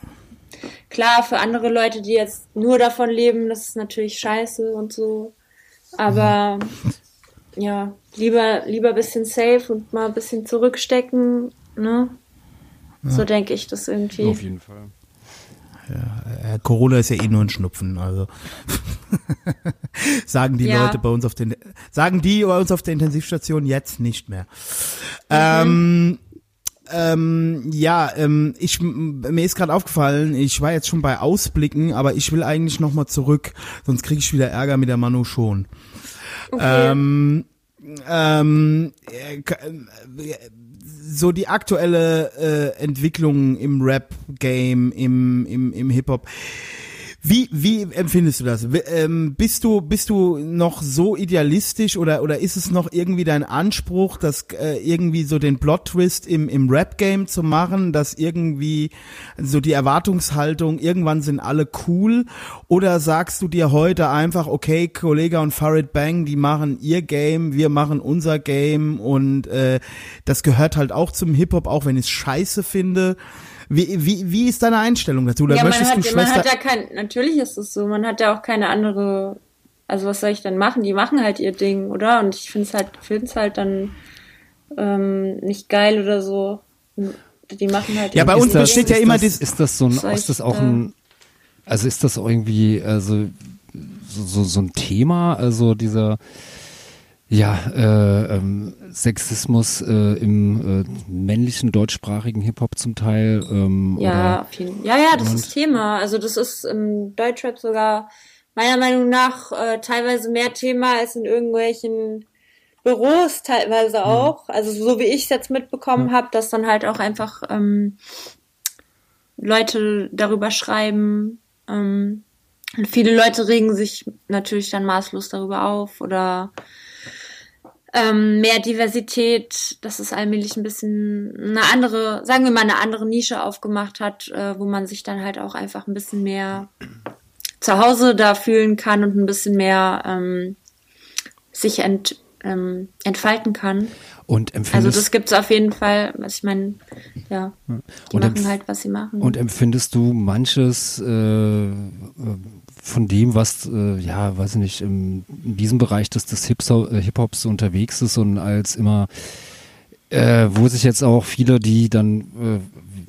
klar, für andere Leute, die jetzt nur davon leben, das ist natürlich scheiße und so. Aber ja, lieber, lieber ein bisschen safe und mal ein bisschen zurückstecken, ne? So denke ich das irgendwie. Auf jeden Fall. Äh, Corona ist ja eh nur ein Schnupfen, also sagen die Ja. Leute bei uns auf den sagen die bei uns auf der Intensivstation jetzt nicht mehr. Mhm. Ähm, ähm, ja, ähm, ich mir ist gerade aufgefallen, ich war jetzt schon bei Ausblicken, aber ich will eigentlich noch mal zurück, sonst kriege ich wieder Ärger mit der Manu schon. Okay. Ähm, ähm, äh, äh, so die aktuelle äh, Entwicklung im Rap-Game, im, im, im Hip-Hop. Wie, wie empfindest du das? Ähm, bist du, bist du noch so idealistisch oder, oder ist es noch irgendwie dein Anspruch, das äh, irgendwie so den Plot-Twist im, im Rap-Game zu machen, dass irgendwie so die Erwartungshaltung, irgendwann sind alle cool? Oder sagst du dir heute einfach, okay, Kollega und Farid Bang, die machen ihr Game, wir machen unser Game und äh, das gehört halt auch zum Hip-Hop, auch wenn ich scheiße finde. Wie, wie, wie ist deine Einstellung dazu? Oder ja, man möchtest hat, du man Schwester hat ja kein, natürlich ist es so, man hat ja auch keine andere, also was soll ich denn machen? Die machen halt ihr Ding, oder? Und ich finde es halt, find's halt dann ähm, nicht geil oder so. Die machen halt Ja, bei uns besteht ja immer das, Ist das so ein, ist das auch ein, also ist das irgendwie, also so, so, so ein Thema, also dieser, ja, äh, ähm, Sexismus äh, im äh, männlichen deutschsprachigen Hip-Hop zum Teil. Ähm, Ja, oder, jeden Ja, ja, das Und- ist Thema. Also das ist im Deutschrap sogar meiner Meinung nach äh, teilweise mehr Thema als in irgendwelchen Büros teilweise auch. Also so wie ich es jetzt mitbekommen habe, dass dann halt auch einfach ähm, Leute darüber schreiben. Ähm, und viele Leute regen sich natürlich dann maßlos darüber auf oder ähm, mehr Diversität, dass es allmählich ein bisschen eine andere, sagen wir mal, eine andere Nische aufgemacht hat, äh, wo man sich dann halt auch einfach ein bisschen mehr zu Hause da fühlen kann und ein bisschen mehr ähm, sich ent, ähm, entfalten kann. und Also empfindest, das gibt's auf jeden Fall. Was ich meine, ja, die Und machen halt, was sie machen. und empfindest du manches äh, äh, von dem, was, äh, ja, weiß ich nicht, im, in diesem Bereich des, des äh, Hip-Hops unterwegs ist und als immer äh, wo sich jetzt auch viele, die dann äh,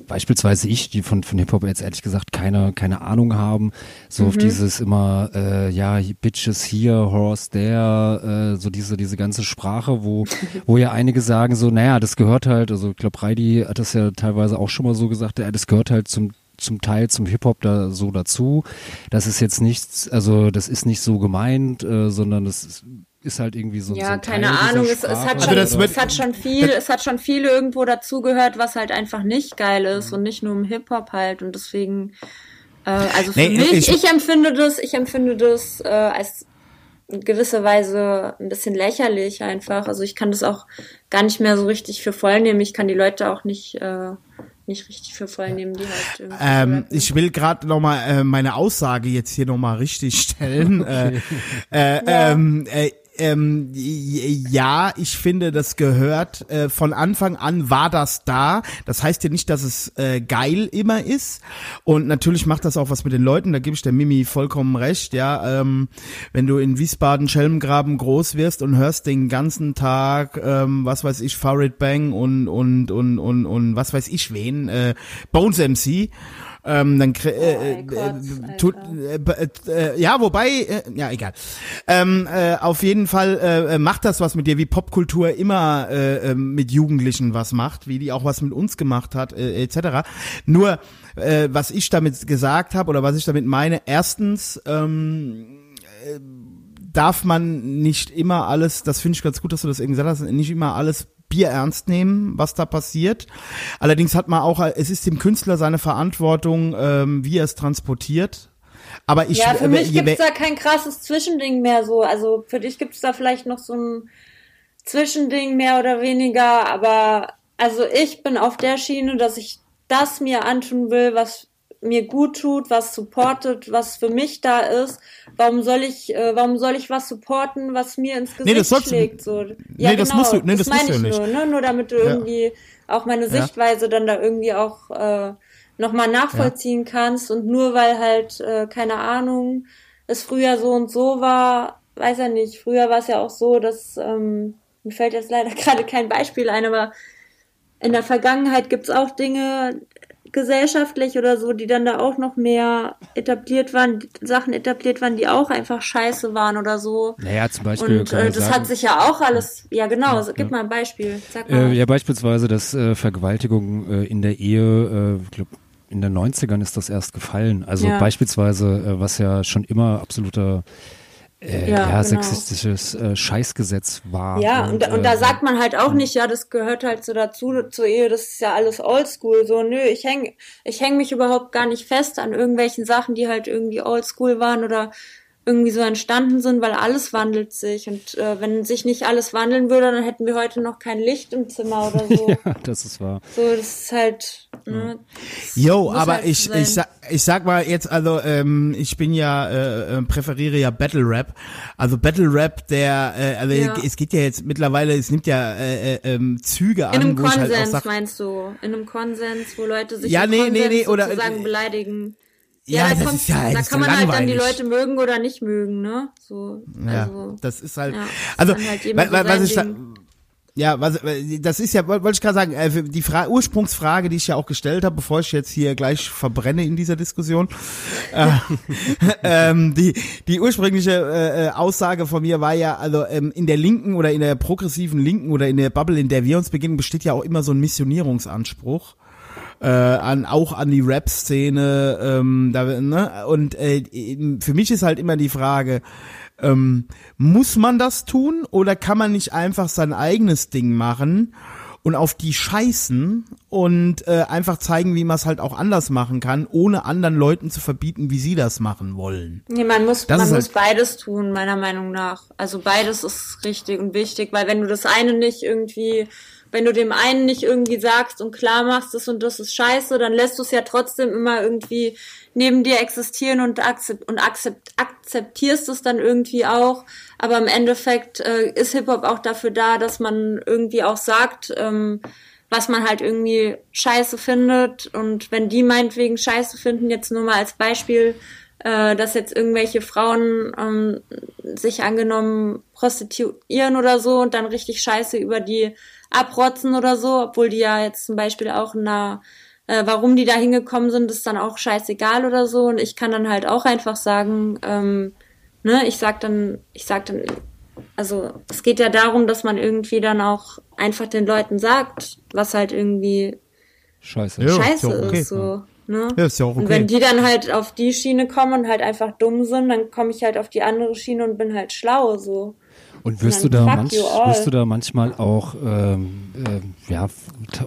beispielsweise ich, die von, von Hip-Hop jetzt ehrlich gesagt keine, keine Ahnung haben, so Mhm. auf dieses immer, äh, ja, Bitches hier, Horse there, äh, so diese, diese ganze Sprache, wo, wo ja einige sagen so, naja, das gehört halt, also ich glaube, Reidi hat das ja teilweise auch schon mal so gesagt, ja, das gehört halt zum zum Teil zum Hip-Hop da so dazu. Das ist jetzt nichts, also das ist nicht so gemeint, äh, sondern das ist, ist halt irgendwie so, so ja, ein Teil keine dieser Ahnung, es, es, hat Also schon, wird- es hat schon viel, es hat schon viel irgendwo dazugehört, was halt einfach nicht geil ist und nicht nur im Hip-Hop halt und deswegen, äh, also für Nee, mich, ich- ich, empfinde das, ich empfinde das äh, als in gewisser Weise ein bisschen lächerlich einfach. Also ich kann das auch gar nicht mehr so richtig für voll nehmen. Ich kann die Leute auch nicht äh, nicht richtig für voll nehmen, die halt irgendwie. Ähm, ich will gerade noch mal äh, meine Aussage jetzt hier noch mal richtig stellen. Äh, äh, ähm, äh, ähm, ja, ich finde, das gehört äh, von Anfang an war das da. Das heißt ja nicht, dass es äh, geil immer ist. Und natürlich macht das auch was mit den Leuten. Da gebe ich der Mimi vollkommen recht. Ja, ähm, wenn du in Wiesbaden Schelmgraben groß wirst und hörst den ganzen Tag, ähm, was weiß ich, Farid Bang und und und und und was weiß ich wen, äh, Bones MC. Ähm, dann kre- äh, Kotz, äh, tut, äh, b- äh, ja, wobei, äh, ja, egal. Ähm, äh, auf jeden Fall äh, macht das was mit dir, wie Popkultur immer äh, äh, mit Jugendlichen was macht, wie die auch was mit uns gemacht hat, äh, etc. Nur, äh, was ich damit gesagt habe oder was ich damit meine, erstens, ähm, äh, darf man nicht immer alles, das finde ich ganz gut, dass du das eben gesagt hast, nicht immer alles Bier ernst nehmen, was da passiert. Allerdings hat man auch, es ist dem Künstler seine Verantwortung, ähm, wie er es transportiert. Aber ich, ja, für äh, mich je- gibt's da kein krasses Zwischending mehr so. Also für dich gibt's da vielleicht noch so ein Zwischending mehr oder weniger, aber also ich bin auf der Schiene, dass ich das mir antun will, was mir gut tut, was supportet, was für mich da ist. Warum soll ich, äh, warum soll ich was supporten, was mir ins Gesicht das sollst du- schlägt? So. Ja, Nee, das genau, musst du- nee, das meine musst du ich ja nicht. nur, ne? Nur damit du irgendwie auch meine Sichtweise dann da irgendwie auch äh, nochmal nachvollziehen kannst und nur weil halt, äh, keine Ahnung, es früher so und so war, weiß er nicht, früher war es ja auch so, dass, ähm, mir fällt jetzt leider gerade kein Beispiel ein, aber in der Vergangenheit gibt's auch Dinge gesellschaftlich oder so, die dann da auch noch mehr etabliert waren, Sachen etabliert waren, die auch einfach scheiße waren oder so. Naja, zum Beispiel Und äh, das sagen, hat sich ja auch alles, ja genau, so, gib mal ein Beispiel, sag mal. Äh, ja, beispielsweise, dass äh, Vergewaltigung äh, in der Ehe, äh, ich glaub, in den 90ern ist das erst gefallen. Also Ja. beispielsweise, äh, was ja schon immer absoluter äh, Ja, ja, genau. sexistisches äh, Scheißgesetz war. Ja, und, und, da äh, sagt man halt auch nicht, ja, das gehört halt so dazu zur Ehe, das ist ja alles oldschool. So, nö, ich häng, ich häng mich überhaupt gar nicht fest an irgendwelchen Sachen, die halt irgendwie oldschool waren oder irgendwie so entstanden sind, weil alles wandelt sich. Und äh, wenn sich nicht alles wandeln würde, dann hätten wir heute noch kein Licht im Zimmer oder so. Ja, das ist wahr. So, das ist halt. Ne, Jo, aber halt ich, sein. ich, sag, ich sag mal jetzt, also ähm, ich bin ja, äh, äh, präferiere ja Battle Rap. Also Battle Rap, der, äh, also Ja. es geht ja jetzt mittlerweile, es nimmt ja äh, äh, ähm, Züge an, in einem halt Konsens, sag, meinst du? In einem Konsens, wo Leute sich Ja, nee, nee, Konsens nee, oder- sozusagen beleidigen. Ja, da das kommt- ist ja, da kann ja man halt dann die langweilig. Leute mögen oder nicht mögen, ne? So, Ja, also, das ist halt, ja, also, halt was ich da, Ding. ja, was, das ist ja, woll- wollte ich gerade sagen, äh, die Fra Ursprungsfrage, die ich ja auch gestellt habe, bevor ich jetzt hier gleich verbrenne in dieser Diskussion, äh, ähm, die, die ursprüngliche äh, äh, Aussage von mir war ja, also ähm, in der linken oder in der progressiven Linken oder in der Bubble, in der wir uns beginnen, besteht ja auch immer so ein Missionierungsanspruch äh, an auch an die Rap-Szene ähm, da, ne? und äh, für mich ist halt immer die Frage ähm, muss man das tun oder kann man nicht einfach sein eigenes Ding machen und auf die scheißen und äh, einfach zeigen, wie man es halt auch anders machen kann, ohne anderen Leuten zu verbieten, wie sie das machen wollen. Nee, man muss, Das man muss halt- beides tun, meiner Meinung nach. Also beides ist richtig und wichtig, weil wenn du das eine nicht irgendwie, wenn du dem einen nicht irgendwie sagst und klar machst, das und das ist scheiße, dann lässt du es ja trotzdem immer irgendwie neben dir existieren und, akzept, und akzept, akzeptierst es dann irgendwie auch. Aber im Endeffekt äh, ist Hip-Hop auch dafür da, dass man irgendwie auch sagt, ähm, was man halt irgendwie scheiße findet. Und wenn die meinetwegen scheiße finden, jetzt nur mal als Beispiel, äh, dass jetzt irgendwelche Frauen ähm, sich angenommen prostituieren oder so und dann richtig scheiße über die abrotzen oder so, obwohl die ja jetzt zum Beispiel auch in einer äh, warum die da hingekommen sind, ist dann auch scheißegal oder so. Und ich kann dann halt auch einfach sagen, ähm, ne, ich sag dann, ich sag dann, also es geht ja darum, dass man irgendwie dann auch einfach den Leuten sagt, was halt irgendwie Scheiße. Ja, ist scheiße ja auch okay. ist, so. Ne? Ja, ist ja auch Und okay. wenn die dann halt auf die Schiene kommen und halt einfach dumm sind, dann komme ich halt auf die andere Schiene und bin halt schlau, so. Und wirst du da manch, wirst du da manchmal auch ähm, äh, ja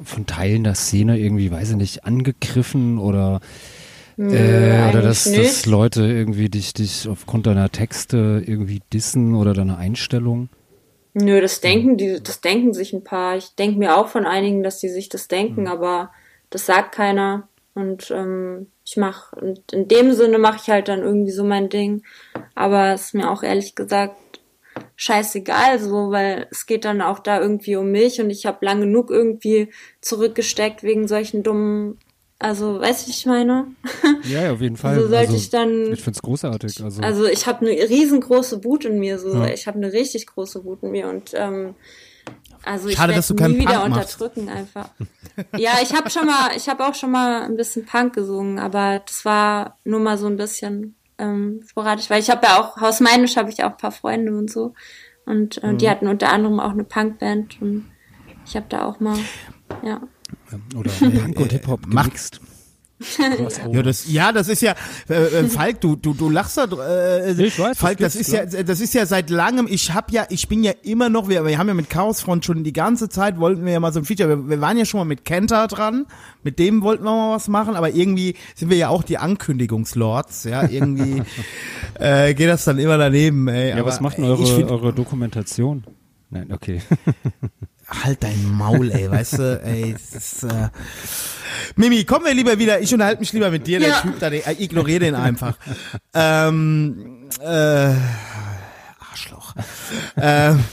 von Teilen der Szene irgendwie, weiß ich nicht, angegriffen oder äh, oder dass, dass. Leute irgendwie dich dich aufgrund deiner Texte irgendwie dissen oder deiner Einstellung? Nö, das denken die, das denken sich ein paar. Ich denke mir auch von einigen, dass die sich das denken, aber das sagt keiner. Und ähm, ich mache, und in dem Sinne mache ich halt dann irgendwie so mein Ding. Aber es ist mir auch ehrlich gesagt scheißegal, so, weil es geht dann auch da irgendwie um mich und ich habe lang genug irgendwie zurückgesteckt wegen solchen dummen, also weißt du, ich meine? Ja, ja, auf jeden Fall. So sollte also, ich dann. Ich find's großartig. Also, Also ich habe eine riesengroße Wut in mir, so Ja. ich habe eine richtig große Wut in mir und ähm, also ich Schade, werde dass du nie wieder Punk machst. unterdrücken einfach. ja, ich habe schon mal, ich habe auch schon mal ein bisschen Punk gesungen, aber das war nur mal so ein bisschen ähm, sporadisch, weil ich habe ja auch hausmeinisch habe ich auch ein paar Freunde und so und äh, Mhm. die hatten unter anderem auch eine Punkband und ich habe da auch mal ja oder Punk und Hip-Hop mach- gemixt. Ja, das, ja, das ist ja, äh, äh, Falk, du, du, du lachst da, äh, Ich weiß, das Falk, das gibt's, ist ja, das ist ja seit langem, ich hab ja, ich bin ja immer noch, wir, wir haben ja mit Chaosfront schon die ganze Zeit, wollten wir ja mal so ein Feature, wir, wir waren ja schon mal mit Kenta dran, mit dem wollten wir mal was machen, aber irgendwie sind wir ja auch die Ankündigungslords, ja, irgendwie äh, geht das dann immer daneben, ey. Ja, aber, was macht denn eure, ich find, eure Dokumentation? Nein, okay. Halt dein Maul, ey, weißt du, ey, ist, äh, Mimi, kommen wir lieber wieder, ich unterhalte mich lieber mit dir, der Ja. Typ da, den, äh, ignoriere den einfach. ähm, äh, Arschloch. ähm,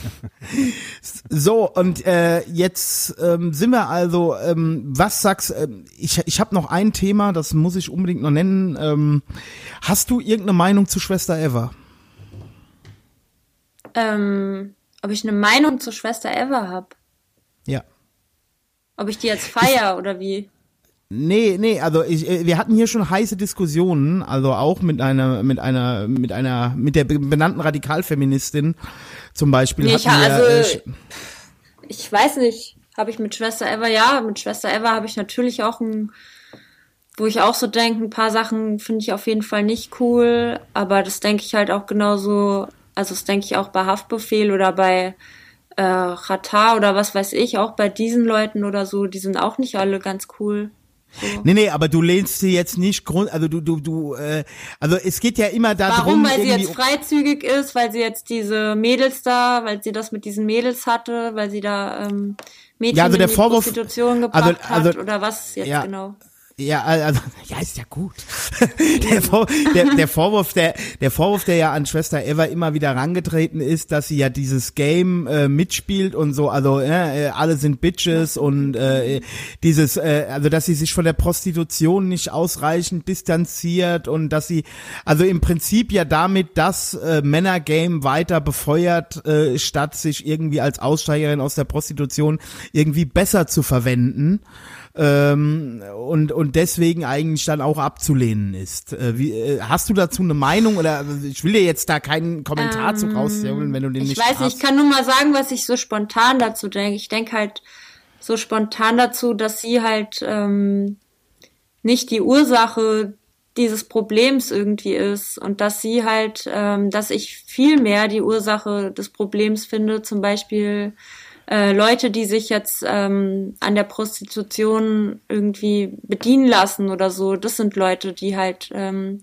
so, und äh, jetzt ähm, sind wir also, ähm, was sagst, ähm, ich, ich habe noch ein Thema, das muss ich unbedingt noch nennen. Ähm, hast du irgendeine Meinung zu Schwester Eva? ähm, ob ich eine Meinung zur Schwester Eva habe. Ob ich die jetzt feier oder wie Nee, nee, also ich, äh, wir hatten hier schon heiße Diskussionen, also auch mit einer, mit einer, mit einer, mit der be- benannten Radikalfeministin zum Beispiel. Nee, ich wir, also- äh, ich weiß nicht, habe ich mit Schwester Eva, ja, mit Schwester Eva habe ich natürlich auch ein, wo ich auch so denke, ein paar Sachen finde ich auf jeden Fall nicht cool, aber das denke ich halt auch genauso, also das denke ich auch bei Haftbefehl oder bei äh, Ratar oder was weiß ich, auch bei diesen Leuten oder so, die sind auch nicht alle ganz cool. nee, nee, aber du lehnst sie jetzt nicht grund, also du, du, du, äh, also es geht ja immer darum, Warum? Weil sie jetzt freizügig ist, weil sie jetzt diese Mädels da, weil sie das mit diesen Mädels hatte, weil sie da ähm, Mädchen Ja, also der in die Vorwurf- Prostitution gebracht also- also- hat oder was jetzt Ja. genau? Ja, also, ja, ist ja gut. der, Vor, der, der Vorwurf, der, der Vorwurf, der ja an Schwester Eva immer wieder rangetreten ist, dass sie ja dieses Game äh, mitspielt und so, also äh, äh, alle sind Bitches und äh, dieses, äh, also dass sie sich von der Prostitution nicht ausreichend distanziert und dass sie, also im Prinzip ja damit das äh, Männergame weiter befeuert, äh, statt sich irgendwie als Aussteigerin aus der Prostitution irgendwie besser zu verwenden ähm, und und deswegen eigentlich dann auch abzulehnen ist. Äh, wie, äh, hast du dazu eine Meinung oder also ich will dir jetzt da keinen Kommentar zu rausholen, wenn du den Ähm, Ich nicht weiß nicht, hast. ich kann nur mal sagen, was ich so spontan dazu denke. Ich denke halt so spontan dazu, dass sie halt ähm, nicht die Ursache dieses Problems irgendwie ist und dass sie halt, ähm, dass ich viel mehr die Ursache des Problems finde, zum Beispiel äh, Leute, die sich jetzt ähm, an der Prostitution irgendwie bedienen lassen oder so, das sind Leute, die halt ähm,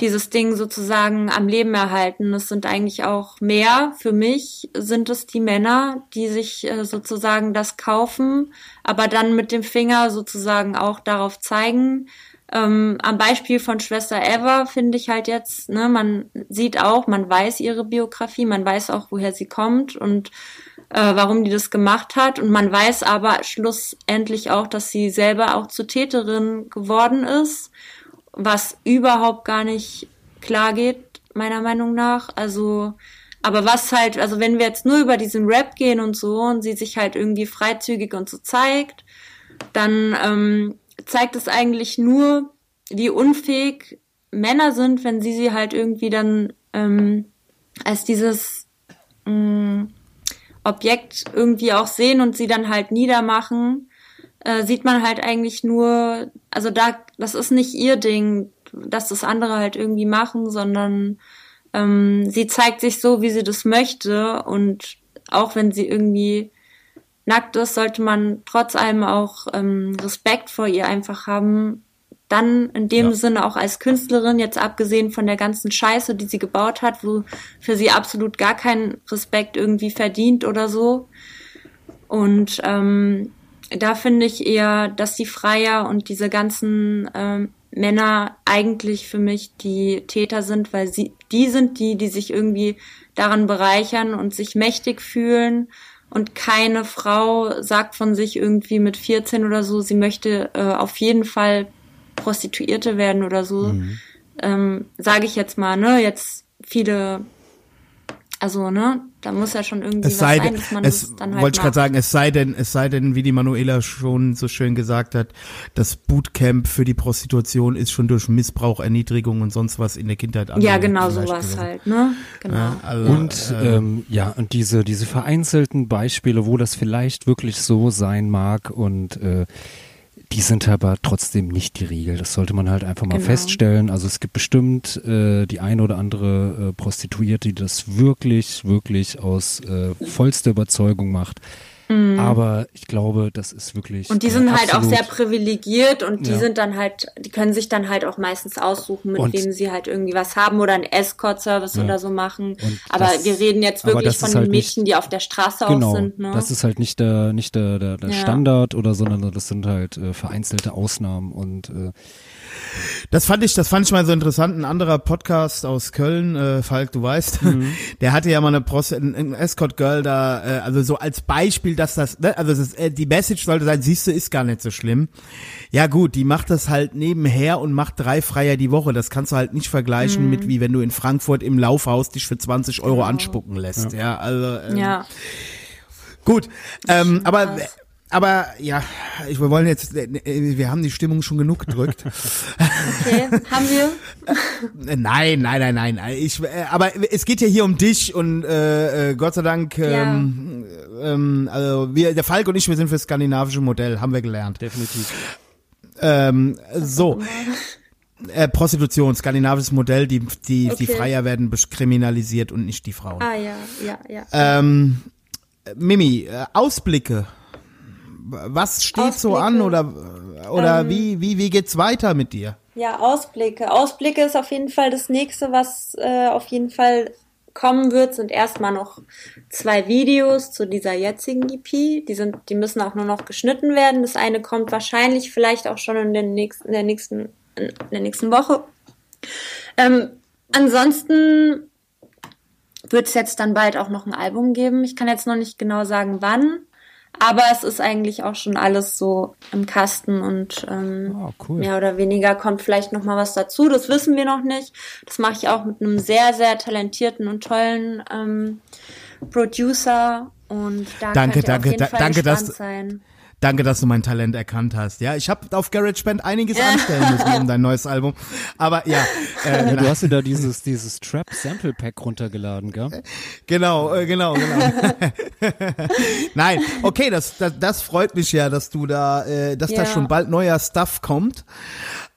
dieses Ding sozusagen am Leben erhalten. Es sind eigentlich auch mehr, für mich sind es die Männer, die sich äh, sozusagen das kaufen, aber dann mit dem Finger sozusagen auch darauf zeigen. Ähm, am Beispiel von Schwester Eva finde ich halt jetzt, ne, man sieht auch, man weiß ihre Biografie, man weiß auch, woher sie kommt und äh, warum die das gemacht hat. Und man weiß aber schlussendlich auch, dass sie selber auch zur Täterin geworden ist, was überhaupt gar nicht klar geht, meiner Meinung nach. Also, aber was halt, also wenn wir jetzt nur über diesen Rap gehen und so und sie sich halt irgendwie freizügig und so zeigt, dann ähm, zeigt es eigentlich nur, wie unfähig Männer sind, wenn sie sie halt irgendwie dann ähm, als dieses mh, Objekt irgendwie auch sehen und sie dann halt niedermachen, äh, sieht man halt eigentlich nur, also da, das ist nicht ihr Ding, dass das andere halt irgendwie machen, sondern ähm, sie zeigt sich so, wie sie das möchte und auch wenn sie irgendwie nackt ist, sollte man trotz allem auch ähm, Respekt vor ihr einfach haben. Dann in dem Ja. Sinne auch als Künstlerin, jetzt abgesehen von der ganzen Scheiße, die sie gebaut hat, wo für sie absolut gar keinen Respekt irgendwie verdient oder so. Und ähm, da finde ich eher, dass die Freier und diese ganzen ähm, Männer eigentlich für mich die Täter sind, weil sie die sind die, die sich irgendwie daran bereichern und sich mächtig fühlen. Und keine Frau sagt von sich irgendwie mit 14 oder so, sie möchte äh, auf jeden Fall Prostituierte werden oder so. Mhm. Ähm, Sage ich jetzt mal, ne? Jetzt viele, also ne, da muss ja schon irgendwie Es was sei sein, denn, dass man es das dann halt wollte ich gerade sagen, es sei denn, es sei denn, wie die Manuela schon so schön gesagt hat, das Bootcamp für die Prostitution ist schon durch Missbrauch, Erniedrigung und sonst was in der Kindheit Ja, angelegt, genau sowas halt, ne? Genau. Ja, also, Und äh, ähm, ja, und diese, diese vereinzelten Beispiele, wo das vielleicht wirklich so sein mag und äh, die sind aber trotzdem nicht die Regel. Das sollte man halt einfach mal Genau. feststellen. Also es gibt bestimmt äh, die eine oder andere äh, Prostituierte, die das wirklich, wirklich aus äh, vollster Überzeugung macht. Aber ich glaube, das ist wirklich. Mhm. Und die sind halt auch sehr privilegiert und die Ja. sind dann halt, die können sich dann halt auch meistens aussuchen, mit Und- wem sie halt irgendwie was haben oder einen Escort-Service Ja. oder so machen. Und Aber das- wir reden jetzt wirklich von halt nicht- Mädchen, die auf der Straße Genau, auch sind. Ne? das ist halt nicht der, nicht der, der, der Ja. Standard oder, sondern das sind halt äh, vereinzelte Ausnahmen und äh, Das fand ich, das fand ich mal so interessant. Ein anderer Podcast aus Köln, äh, Falk, du weißt, Mhm. der hatte ja mal eine Prost ein, ein Escort Girl da, äh, also so als Beispiel, dass das, ne, also das, äh, die Message sollte sein, siehst du, ist gar nicht so schlimm. Ja gut, die macht das halt nebenher und macht drei Freier die Woche. Das kannst du halt nicht vergleichen Mhm. mit wie wenn du in Frankfurt im Laufhaus dich für 20 Euro anspucken lässt. Ja, also ähm, ja. Gut, ähm, aber. Aber ja, ich, wir wollen jetzt, wir haben die Stimmung schon genug gedrückt. Okay, haben wir? Nein, nein, nein, nein. Ich, äh, aber es geht ja hier um dich und äh, äh, Gott sei Dank, ähm, ähm, also wir, der Falk und ich, wir sind fürs skandinavische Modell, haben wir gelernt. definitiv. Ähm, so. Äh, Prostitution, skandinavisches Modell, die, die, die Okay. Freier werden kriminalisiert und nicht die Frauen. Ah ja, ja, ja. Ähm, äh, Mimi, äh, Ausblicke. Was steht so an oder, oder Ähm. wie, wie, wie geht's weiter mit dir? Ja, Ausblicke. Ausblicke ist auf jeden Fall das nächste, was äh, auf jeden Fall kommen wird, sind erstmal noch zwei Videos zu dieser jetzigen EP. Die sind, die müssen auch nur noch geschnitten werden. Das eine kommt wahrscheinlich vielleicht auch schon in, den nächsten, in der nächsten, in der nächsten Woche. Ähm, ansonsten wird es jetzt dann bald auch noch ein Album geben. Ich kann jetzt noch nicht genau sagen, wann. Aber es ist eigentlich auch schon alles so im Kasten und ähm, Ah, cool. mehr oder weniger kommt vielleicht noch mal was dazu. Das wissen wir noch nicht. Das mache ich auch mit einem sehr, sehr talentierten und tollen ähm, Producer. Und da Danke, danke, auf jeden da- Fall danke, dass- sein. Danke, dass du mein Talent erkannt hast. Ja, ich habe auf GarageBand einiges anstellen müssen um dein neues Album. Aber ja, äh, Ja, du hast dir da dieses, dieses Trap Sample Pack runtergeladen, gell? genau, äh, genau, genau. Nein, okay, das, das, das freut mich ja, dass du da, äh, dass da Ja. schon bald neuer Stuff kommt.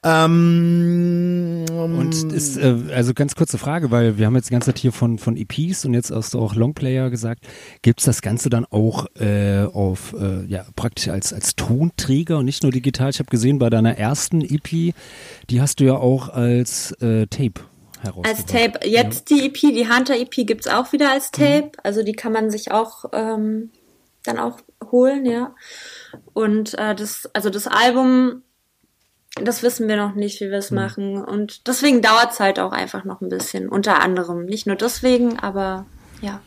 Ähm, Und ist, äh, also ganz kurze Frage, weil wir haben jetzt die ganze Zeit hier von, von EPs und jetzt hast du auch Longplayer gesagt. Gibt's das Ganze dann auch äh, auf, äh, ja, praktisch als, als Tonträger und nicht nur digital? Ich habe gesehen, bei deiner ersten EP, die hast du ja auch als äh, Tape herausgebracht. Als Tape. Jetzt die EP, die Hunter EP gibt's auch wieder als Tape. Also die kann man sich auch ähm, dann auch holen, ja. Und äh, das, also das Album, das wissen wir noch nicht, wie wir es machen. Und deswegen dauert's halt auch einfach noch ein bisschen. Unter anderem. Nicht nur deswegen, aber ja.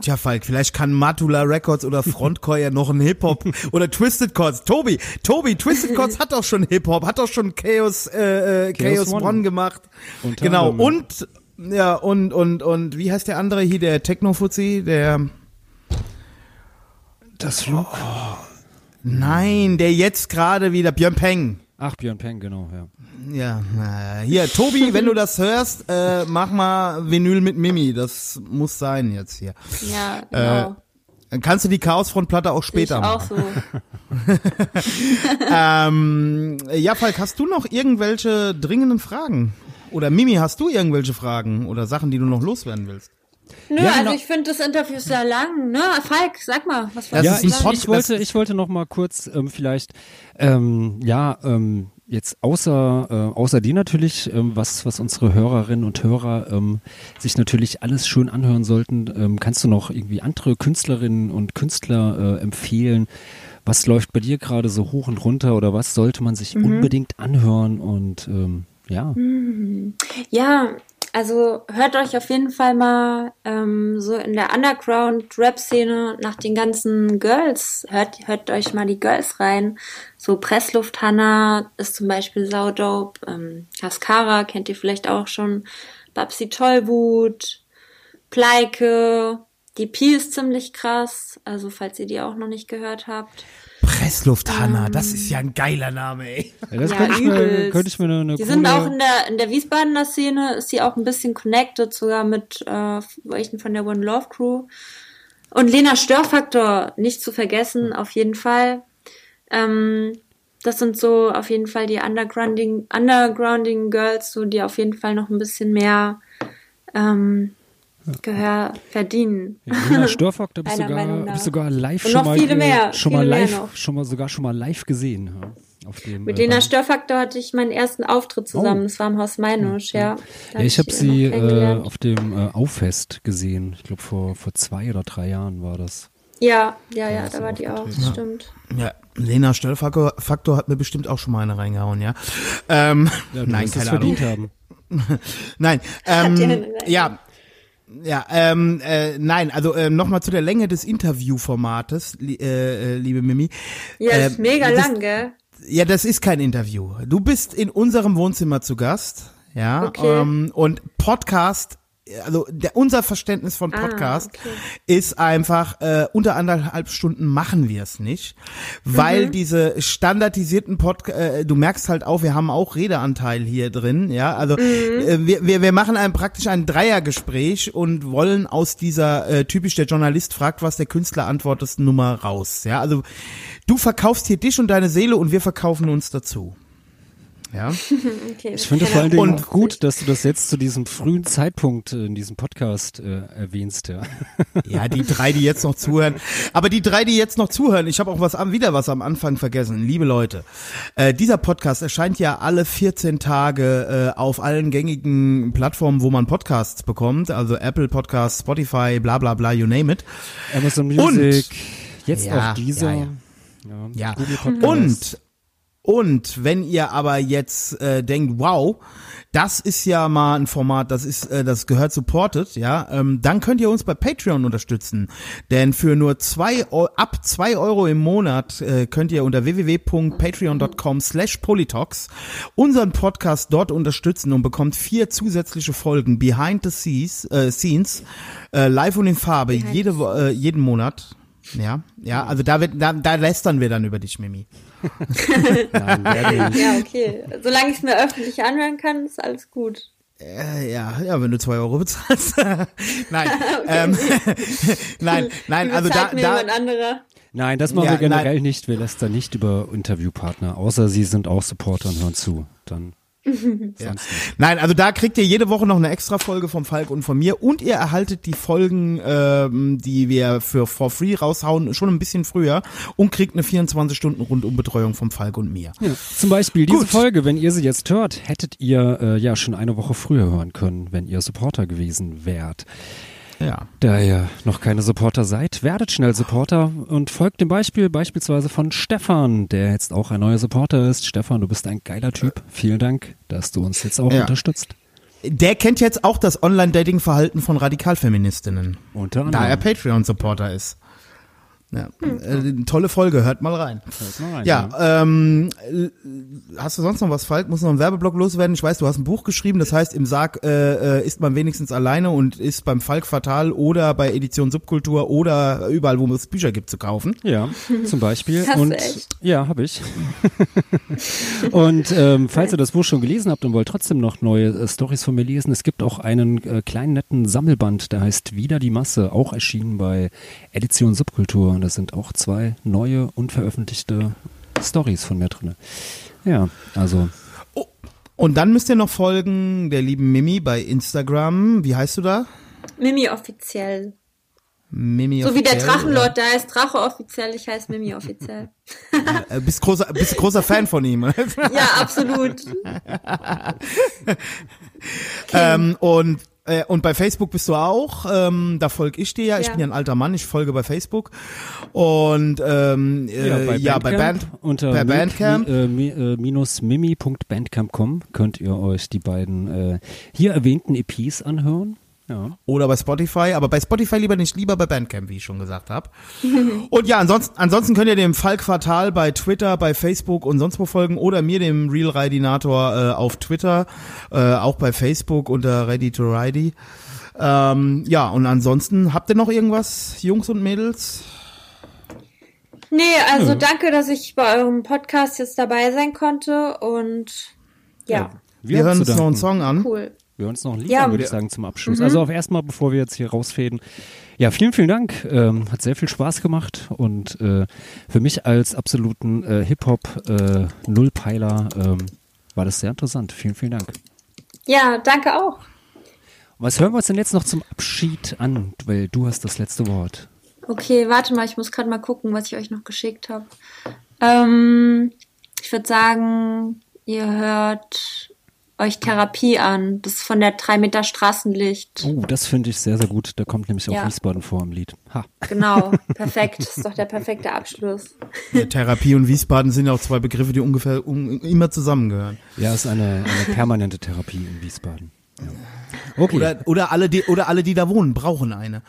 Tja, Falk, vielleicht kann Matula Records oder Frontcore ja noch ein Hip-Hop oder Twisted Chords. Tobi, Tobi, Twisted Chords hat doch schon Hip-Hop, hat doch schon Chaos, äh, äh, Chaos, Chaos One. One. gemacht. Unter genau, anderem, und, ja, und, und, und, wie heißt der andere hier, der Techno-Fuzzi, der, Das Flug. Nein, der jetzt gerade wieder, Björn Peng. Ach, Björn Peng, genau, ja. Ja, äh, hier, Tobi, wenn du das hörst, äh, mach mal Vinyl mit Mimi, das muss sein jetzt hier. Ja, genau. Dann kannst du die Chaosfrontplatte auch Sehe ich später auch machen. so. Ähm, ja, Falk, hast du noch irgendwelche dringenden Fragen? Oder Mimi, hast du irgendwelche Fragen oder Sachen, die du noch loswerden willst? Nö, Ja, also genau. ich finde das Interview sehr lang, ne? Falk, sag mal, was Das wolltest ja, ich, ich wollte, ich wollte noch mal kurz ähm, vielleicht, ähm, ja, ähm, jetzt außer äh, außer die natürlich, ähm, was was unsere Hörerinnen und Hörer ähm, sich natürlich alles schön anhören sollten, ähm, kannst du noch irgendwie andere Künstlerinnen und Künstler äh, empfehlen, Was läuft bei dir gerade so hoch und runter oder was sollte man sich unbedingt anhören und ähm, ja. Ja, also hört euch auf jeden Fall mal ähm, so in der Underground-Rap-Szene nach den ganzen Girls, hört, hört euch mal die Girls rein. So Pressluft Hanna ist zum Beispiel saudope, ähm, Cascara kennt ihr vielleicht auch schon, Babsi Tollwut, Pleike, die Pi ist ziemlich krass, also falls ihr die auch noch nicht gehört habt. Pressluft Hanna, das ist ja ein geiler Name, ey. ja das Ja, könnte, ich mir, könnte ich mir eine, eine Die sind auch in der, in der Wiesbadener Szene, ist sie auch ein bisschen connected, sogar mit äh, welchen von der One Love Crew. Und Lena Störfaktor, nicht zu vergessen, auf jeden Fall. Ähm, das sind so auf jeden Fall die Undergrounding, Undergrounding Girls, so die auf jeden Fall noch ein bisschen mehr ähm, Gehör verdienen. Ja, Lena Störfock, da bist du sogar, sogar live schon noch mal, viele äh, mehr, schon mal live, schon mal sogar schon mal live gesehen. Ja, auf dem, Mit äh, Lena beim- Störfaktor hatte ich meinen ersten Auftritt zusammen. Oh. Das war im Haus Meinusch, ja. Ja, ich habe hab sie äh, auf dem äh, Auffest gesehen. Ich glaube vor vor zwei oder drei Jahren war das. Ja, ja, ja, da war die auch, das stimmt. Ja, Lena Störfaktor Faktor hat mir bestimmt auch schon mal eine reingehauen, ja. Ähm, Ja, du nein, keine Ahnung. verdient haben. Nein, ähm, ja. Ja, ähm, äh, nein, also äh, nochmal zu der Länge des Interviewformates, li äh, äh, liebe Mimi. Ja, Äh, ist mega das- lang, gell? Ja, das ist kein Interview. Du bist in unserem Wohnzimmer zu Gast, ja, Okay. ähm, und Podcast, also der, unser Verständnis von Ah, Podcast okay. ist einfach, äh, unter anderthalb Stunden machen wir es nicht, weil Mhm. diese standardisierten Podcast, äh, du merkst halt auch, wir haben auch Redeanteil hier drin, ja, also Mhm. äh, wir, wir, wir machen ein, praktisch ein Dreiergespräch und wollen aus dieser äh, typisch der Journalist fragt, was der Künstler antwortet, Nummer raus, ja, also du verkaufst hier dich und deine Seele und wir verkaufen uns dazu. Ja. Okay, Ich finde vor allen Dingen Und- gut, dass du das jetzt zu diesem frühen Zeitpunkt äh, in diesem Podcast äh, erwähnst. Ja. Ja, die drei, die jetzt noch zuhören. Aber die drei, die jetzt noch zuhören, ich habe auch was am, wieder was am Anfang vergessen. Liebe Leute, äh, dieser Podcast erscheint ja alle 14 Tage äh, auf allen gängigen Plattformen, wo man Podcasts bekommt. Also Apple Podcasts, Spotify, bla bla bla, you name it. Amazon Music, jetzt Ja, auch dieser. ja, Ja, Ja. Google Podcast. Und und wenn ihr aber jetzt äh, denkt, wow, das ist ja mal ein Format, das ist, äh, das gehört supported, ja, ähm, dann könnt ihr uns bei Patreon unterstützen. Denn für nur zwei ab zwei Euro im Monat äh, könnt ihr unter www.patreon.com slash polytalks unseren Podcast dort unterstützen und bekommt vier zusätzliche Folgen behind the scenes, äh, scenes äh, live und in Farbe jede, äh, jeden Monat. Ja, ja, also da wird, da, da lästern wir dann über dich, Mimi. Nein. Ja, okay. Solange ich es mir öffentlich anhören kann, ist alles gut. Äh, ja, ja, wenn du zwei Euro bezahlst. nein, ähm, nein, nein, also da, da. Nein, das machen Ja, wir generell nein. nicht. Wir lästern nicht über Interviewpartner, außer sie sind auch Supporter und hören zu. Dann nicht. nein, also da kriegt ihr jede Woche noch eine extra Folge vom Falk und von mir und ihr erhaltet die Folgen, ähm, die wir für for free raushauen, schon ein bisschen früher und kriegt eine 24 Stunden Rundumbetreuung vom Falk und mir. Ja, zum Beispiel diese Gut. Folge, wenn ihr sie jetzt hört, hättet ihr äh, ja schon eine Woche früher hören können, wenn ihr Supporter gewesen wärt. Ja. Da ihr noch keine Supporter seid, werdet schnell Supporter und folgt dem Beispiel beispielsweise von Stefan, der jetzt auch ein neuer Supporter ist. Stefan, du bist ein geiler Typ. Vielen Dank, dass du uns jetzt auch Ja. unterstützt. Der kennt jetzt auch das Online-Dating-Verhalten von Radikalfeministinnen, Unter da er anderem. Patreon-Supporter ist. Ja, äh, tolle Folge, hört mal rein. Hört mal rein, Ja, ähm, äh, hast du sonst noch was, Falk? Muss noch ein Werbeblock loswerden? Ich weiß, du hast ein Buch geschrieben, das heißt, im Sarg äh, äh, ist man wenigstens alleine und ist beim Falk Fatal oder bei Edition Subkultur oder überall, wo es Bücher gibt, zu kaufen. Ja, zum Beispiel. Hast du und echt? ja, habe ich. und ähm, falls ihr das Buch schon gelesen habt und wollt trotzdem noch neue äh, Stories von mir lesen, es gibt auch einen äh, kleinen netten Sammelband, der heißt Wieder die Masse, auch erschienen bei Edition Subkultur. Da sind auch zwei neue, unveröffentlichte Stories von mir drin. Ja, also Und dann müsst ihr noch folgen der lieben Mimi bei Instagram. Wie heißt du da? Mimi offiziell. Mimi So wie der offiziell, Drachenlord, der heißt Drache offiziell, ich heiße Mimi offiziell. Äh, bist großer, bist großer Fan von ihm. Ja, absolut. ähm, und Äh, und bei Facebook bist du auch. Ähm, da folge ich dir ja. Ich Ja. bin ja ein alter Mann. Ich folge bei Facebook. Und ähm, äh, ja, bei, Band, unter bei Bandcamp. Mi, äh, mi, äh, minus mimi.bandcamp.com könnt ihr euch die beiden äh, hier erwähnten EPs anhören. Ja. oder bei Spotify, aber bei Spotify lieber nicht, lieber bei Bandcamp, wie ich schon gesagt habe. und ja, ansonsten, ansonsten könnt ihr dem Fall Quartal bei Twitter, bei Facebook und sonst wo folgen oder mir, dem Real Raidinator, äh, auf Twitter, äh, auch bei Facebook unter Ready to Ridy. Ähm, ja, und ansonsten, habt ihr noch irgendwas, Jungs und Mädels? Nee, also danke, dass ich bei eurem Podcast jetzt dabei sein konnte und ja, Wir, haben hören uns noch einen. Song an. cool. Wir uns noch ein Lied Ja. würde ich sagen, zum Abschluss. Also auf erstmal, bevor wir jetzt hier rausfäden. Ja, vielen, vielen Dank. Ähm, hat sehr viel Spaß gemacht und äh, für mich als absoluten äh, Hip-Hop-Nullpeiler ähm, war das sehr interessant. Vielen, vielen Dank. Ja, danke auch. Was hören wir uns denn jetzt noch zum Abschied an? Weil du hast das letzte Wort. Okay, warte mal, ich muss gerade mal gucken, was ich euch noch geschickt habe. Ähm, ich würde sagen, ihr hört euch Therapie an. Das ist von der 3 Meter Straßenlicht. Oh, das finde ich sehr, sehr gut. Da kommt nämlich auch Ja. Wiesbaden vor im Lied. Ha. Genau, perfekt. Das ist doch der perfekte Abschluss. Ja, Therapie und Wiesbaden sind ja auch zwei Begriffe, die ungefähr um, immer zusammengehören. Ja, ist eine, eine permanente Therapie in Wiesbaden. Ja. Okay. Oder, oder, alle, die, oder alle, die da wohnen, brauchen eine.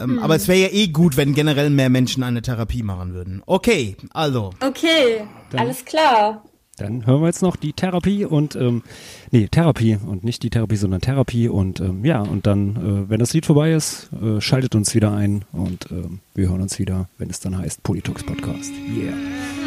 Ähm, Aber es wäre ja eh gut, wenn generell mehr Menschen eine Therapie machen würden. Okay, also. Okay, alles klar. Dann hören wir jetzt noch die Therapie und ähm, nee, Therapie und nicht die Therapie, sondern Therapie und ähm, ja, und dann, äh, wenn das Lied vorbei ist, äh, schaltet uns wieder ein und ähm, wir hören uns wieder, wenn es dann heißt Politox Podcast. Yeah.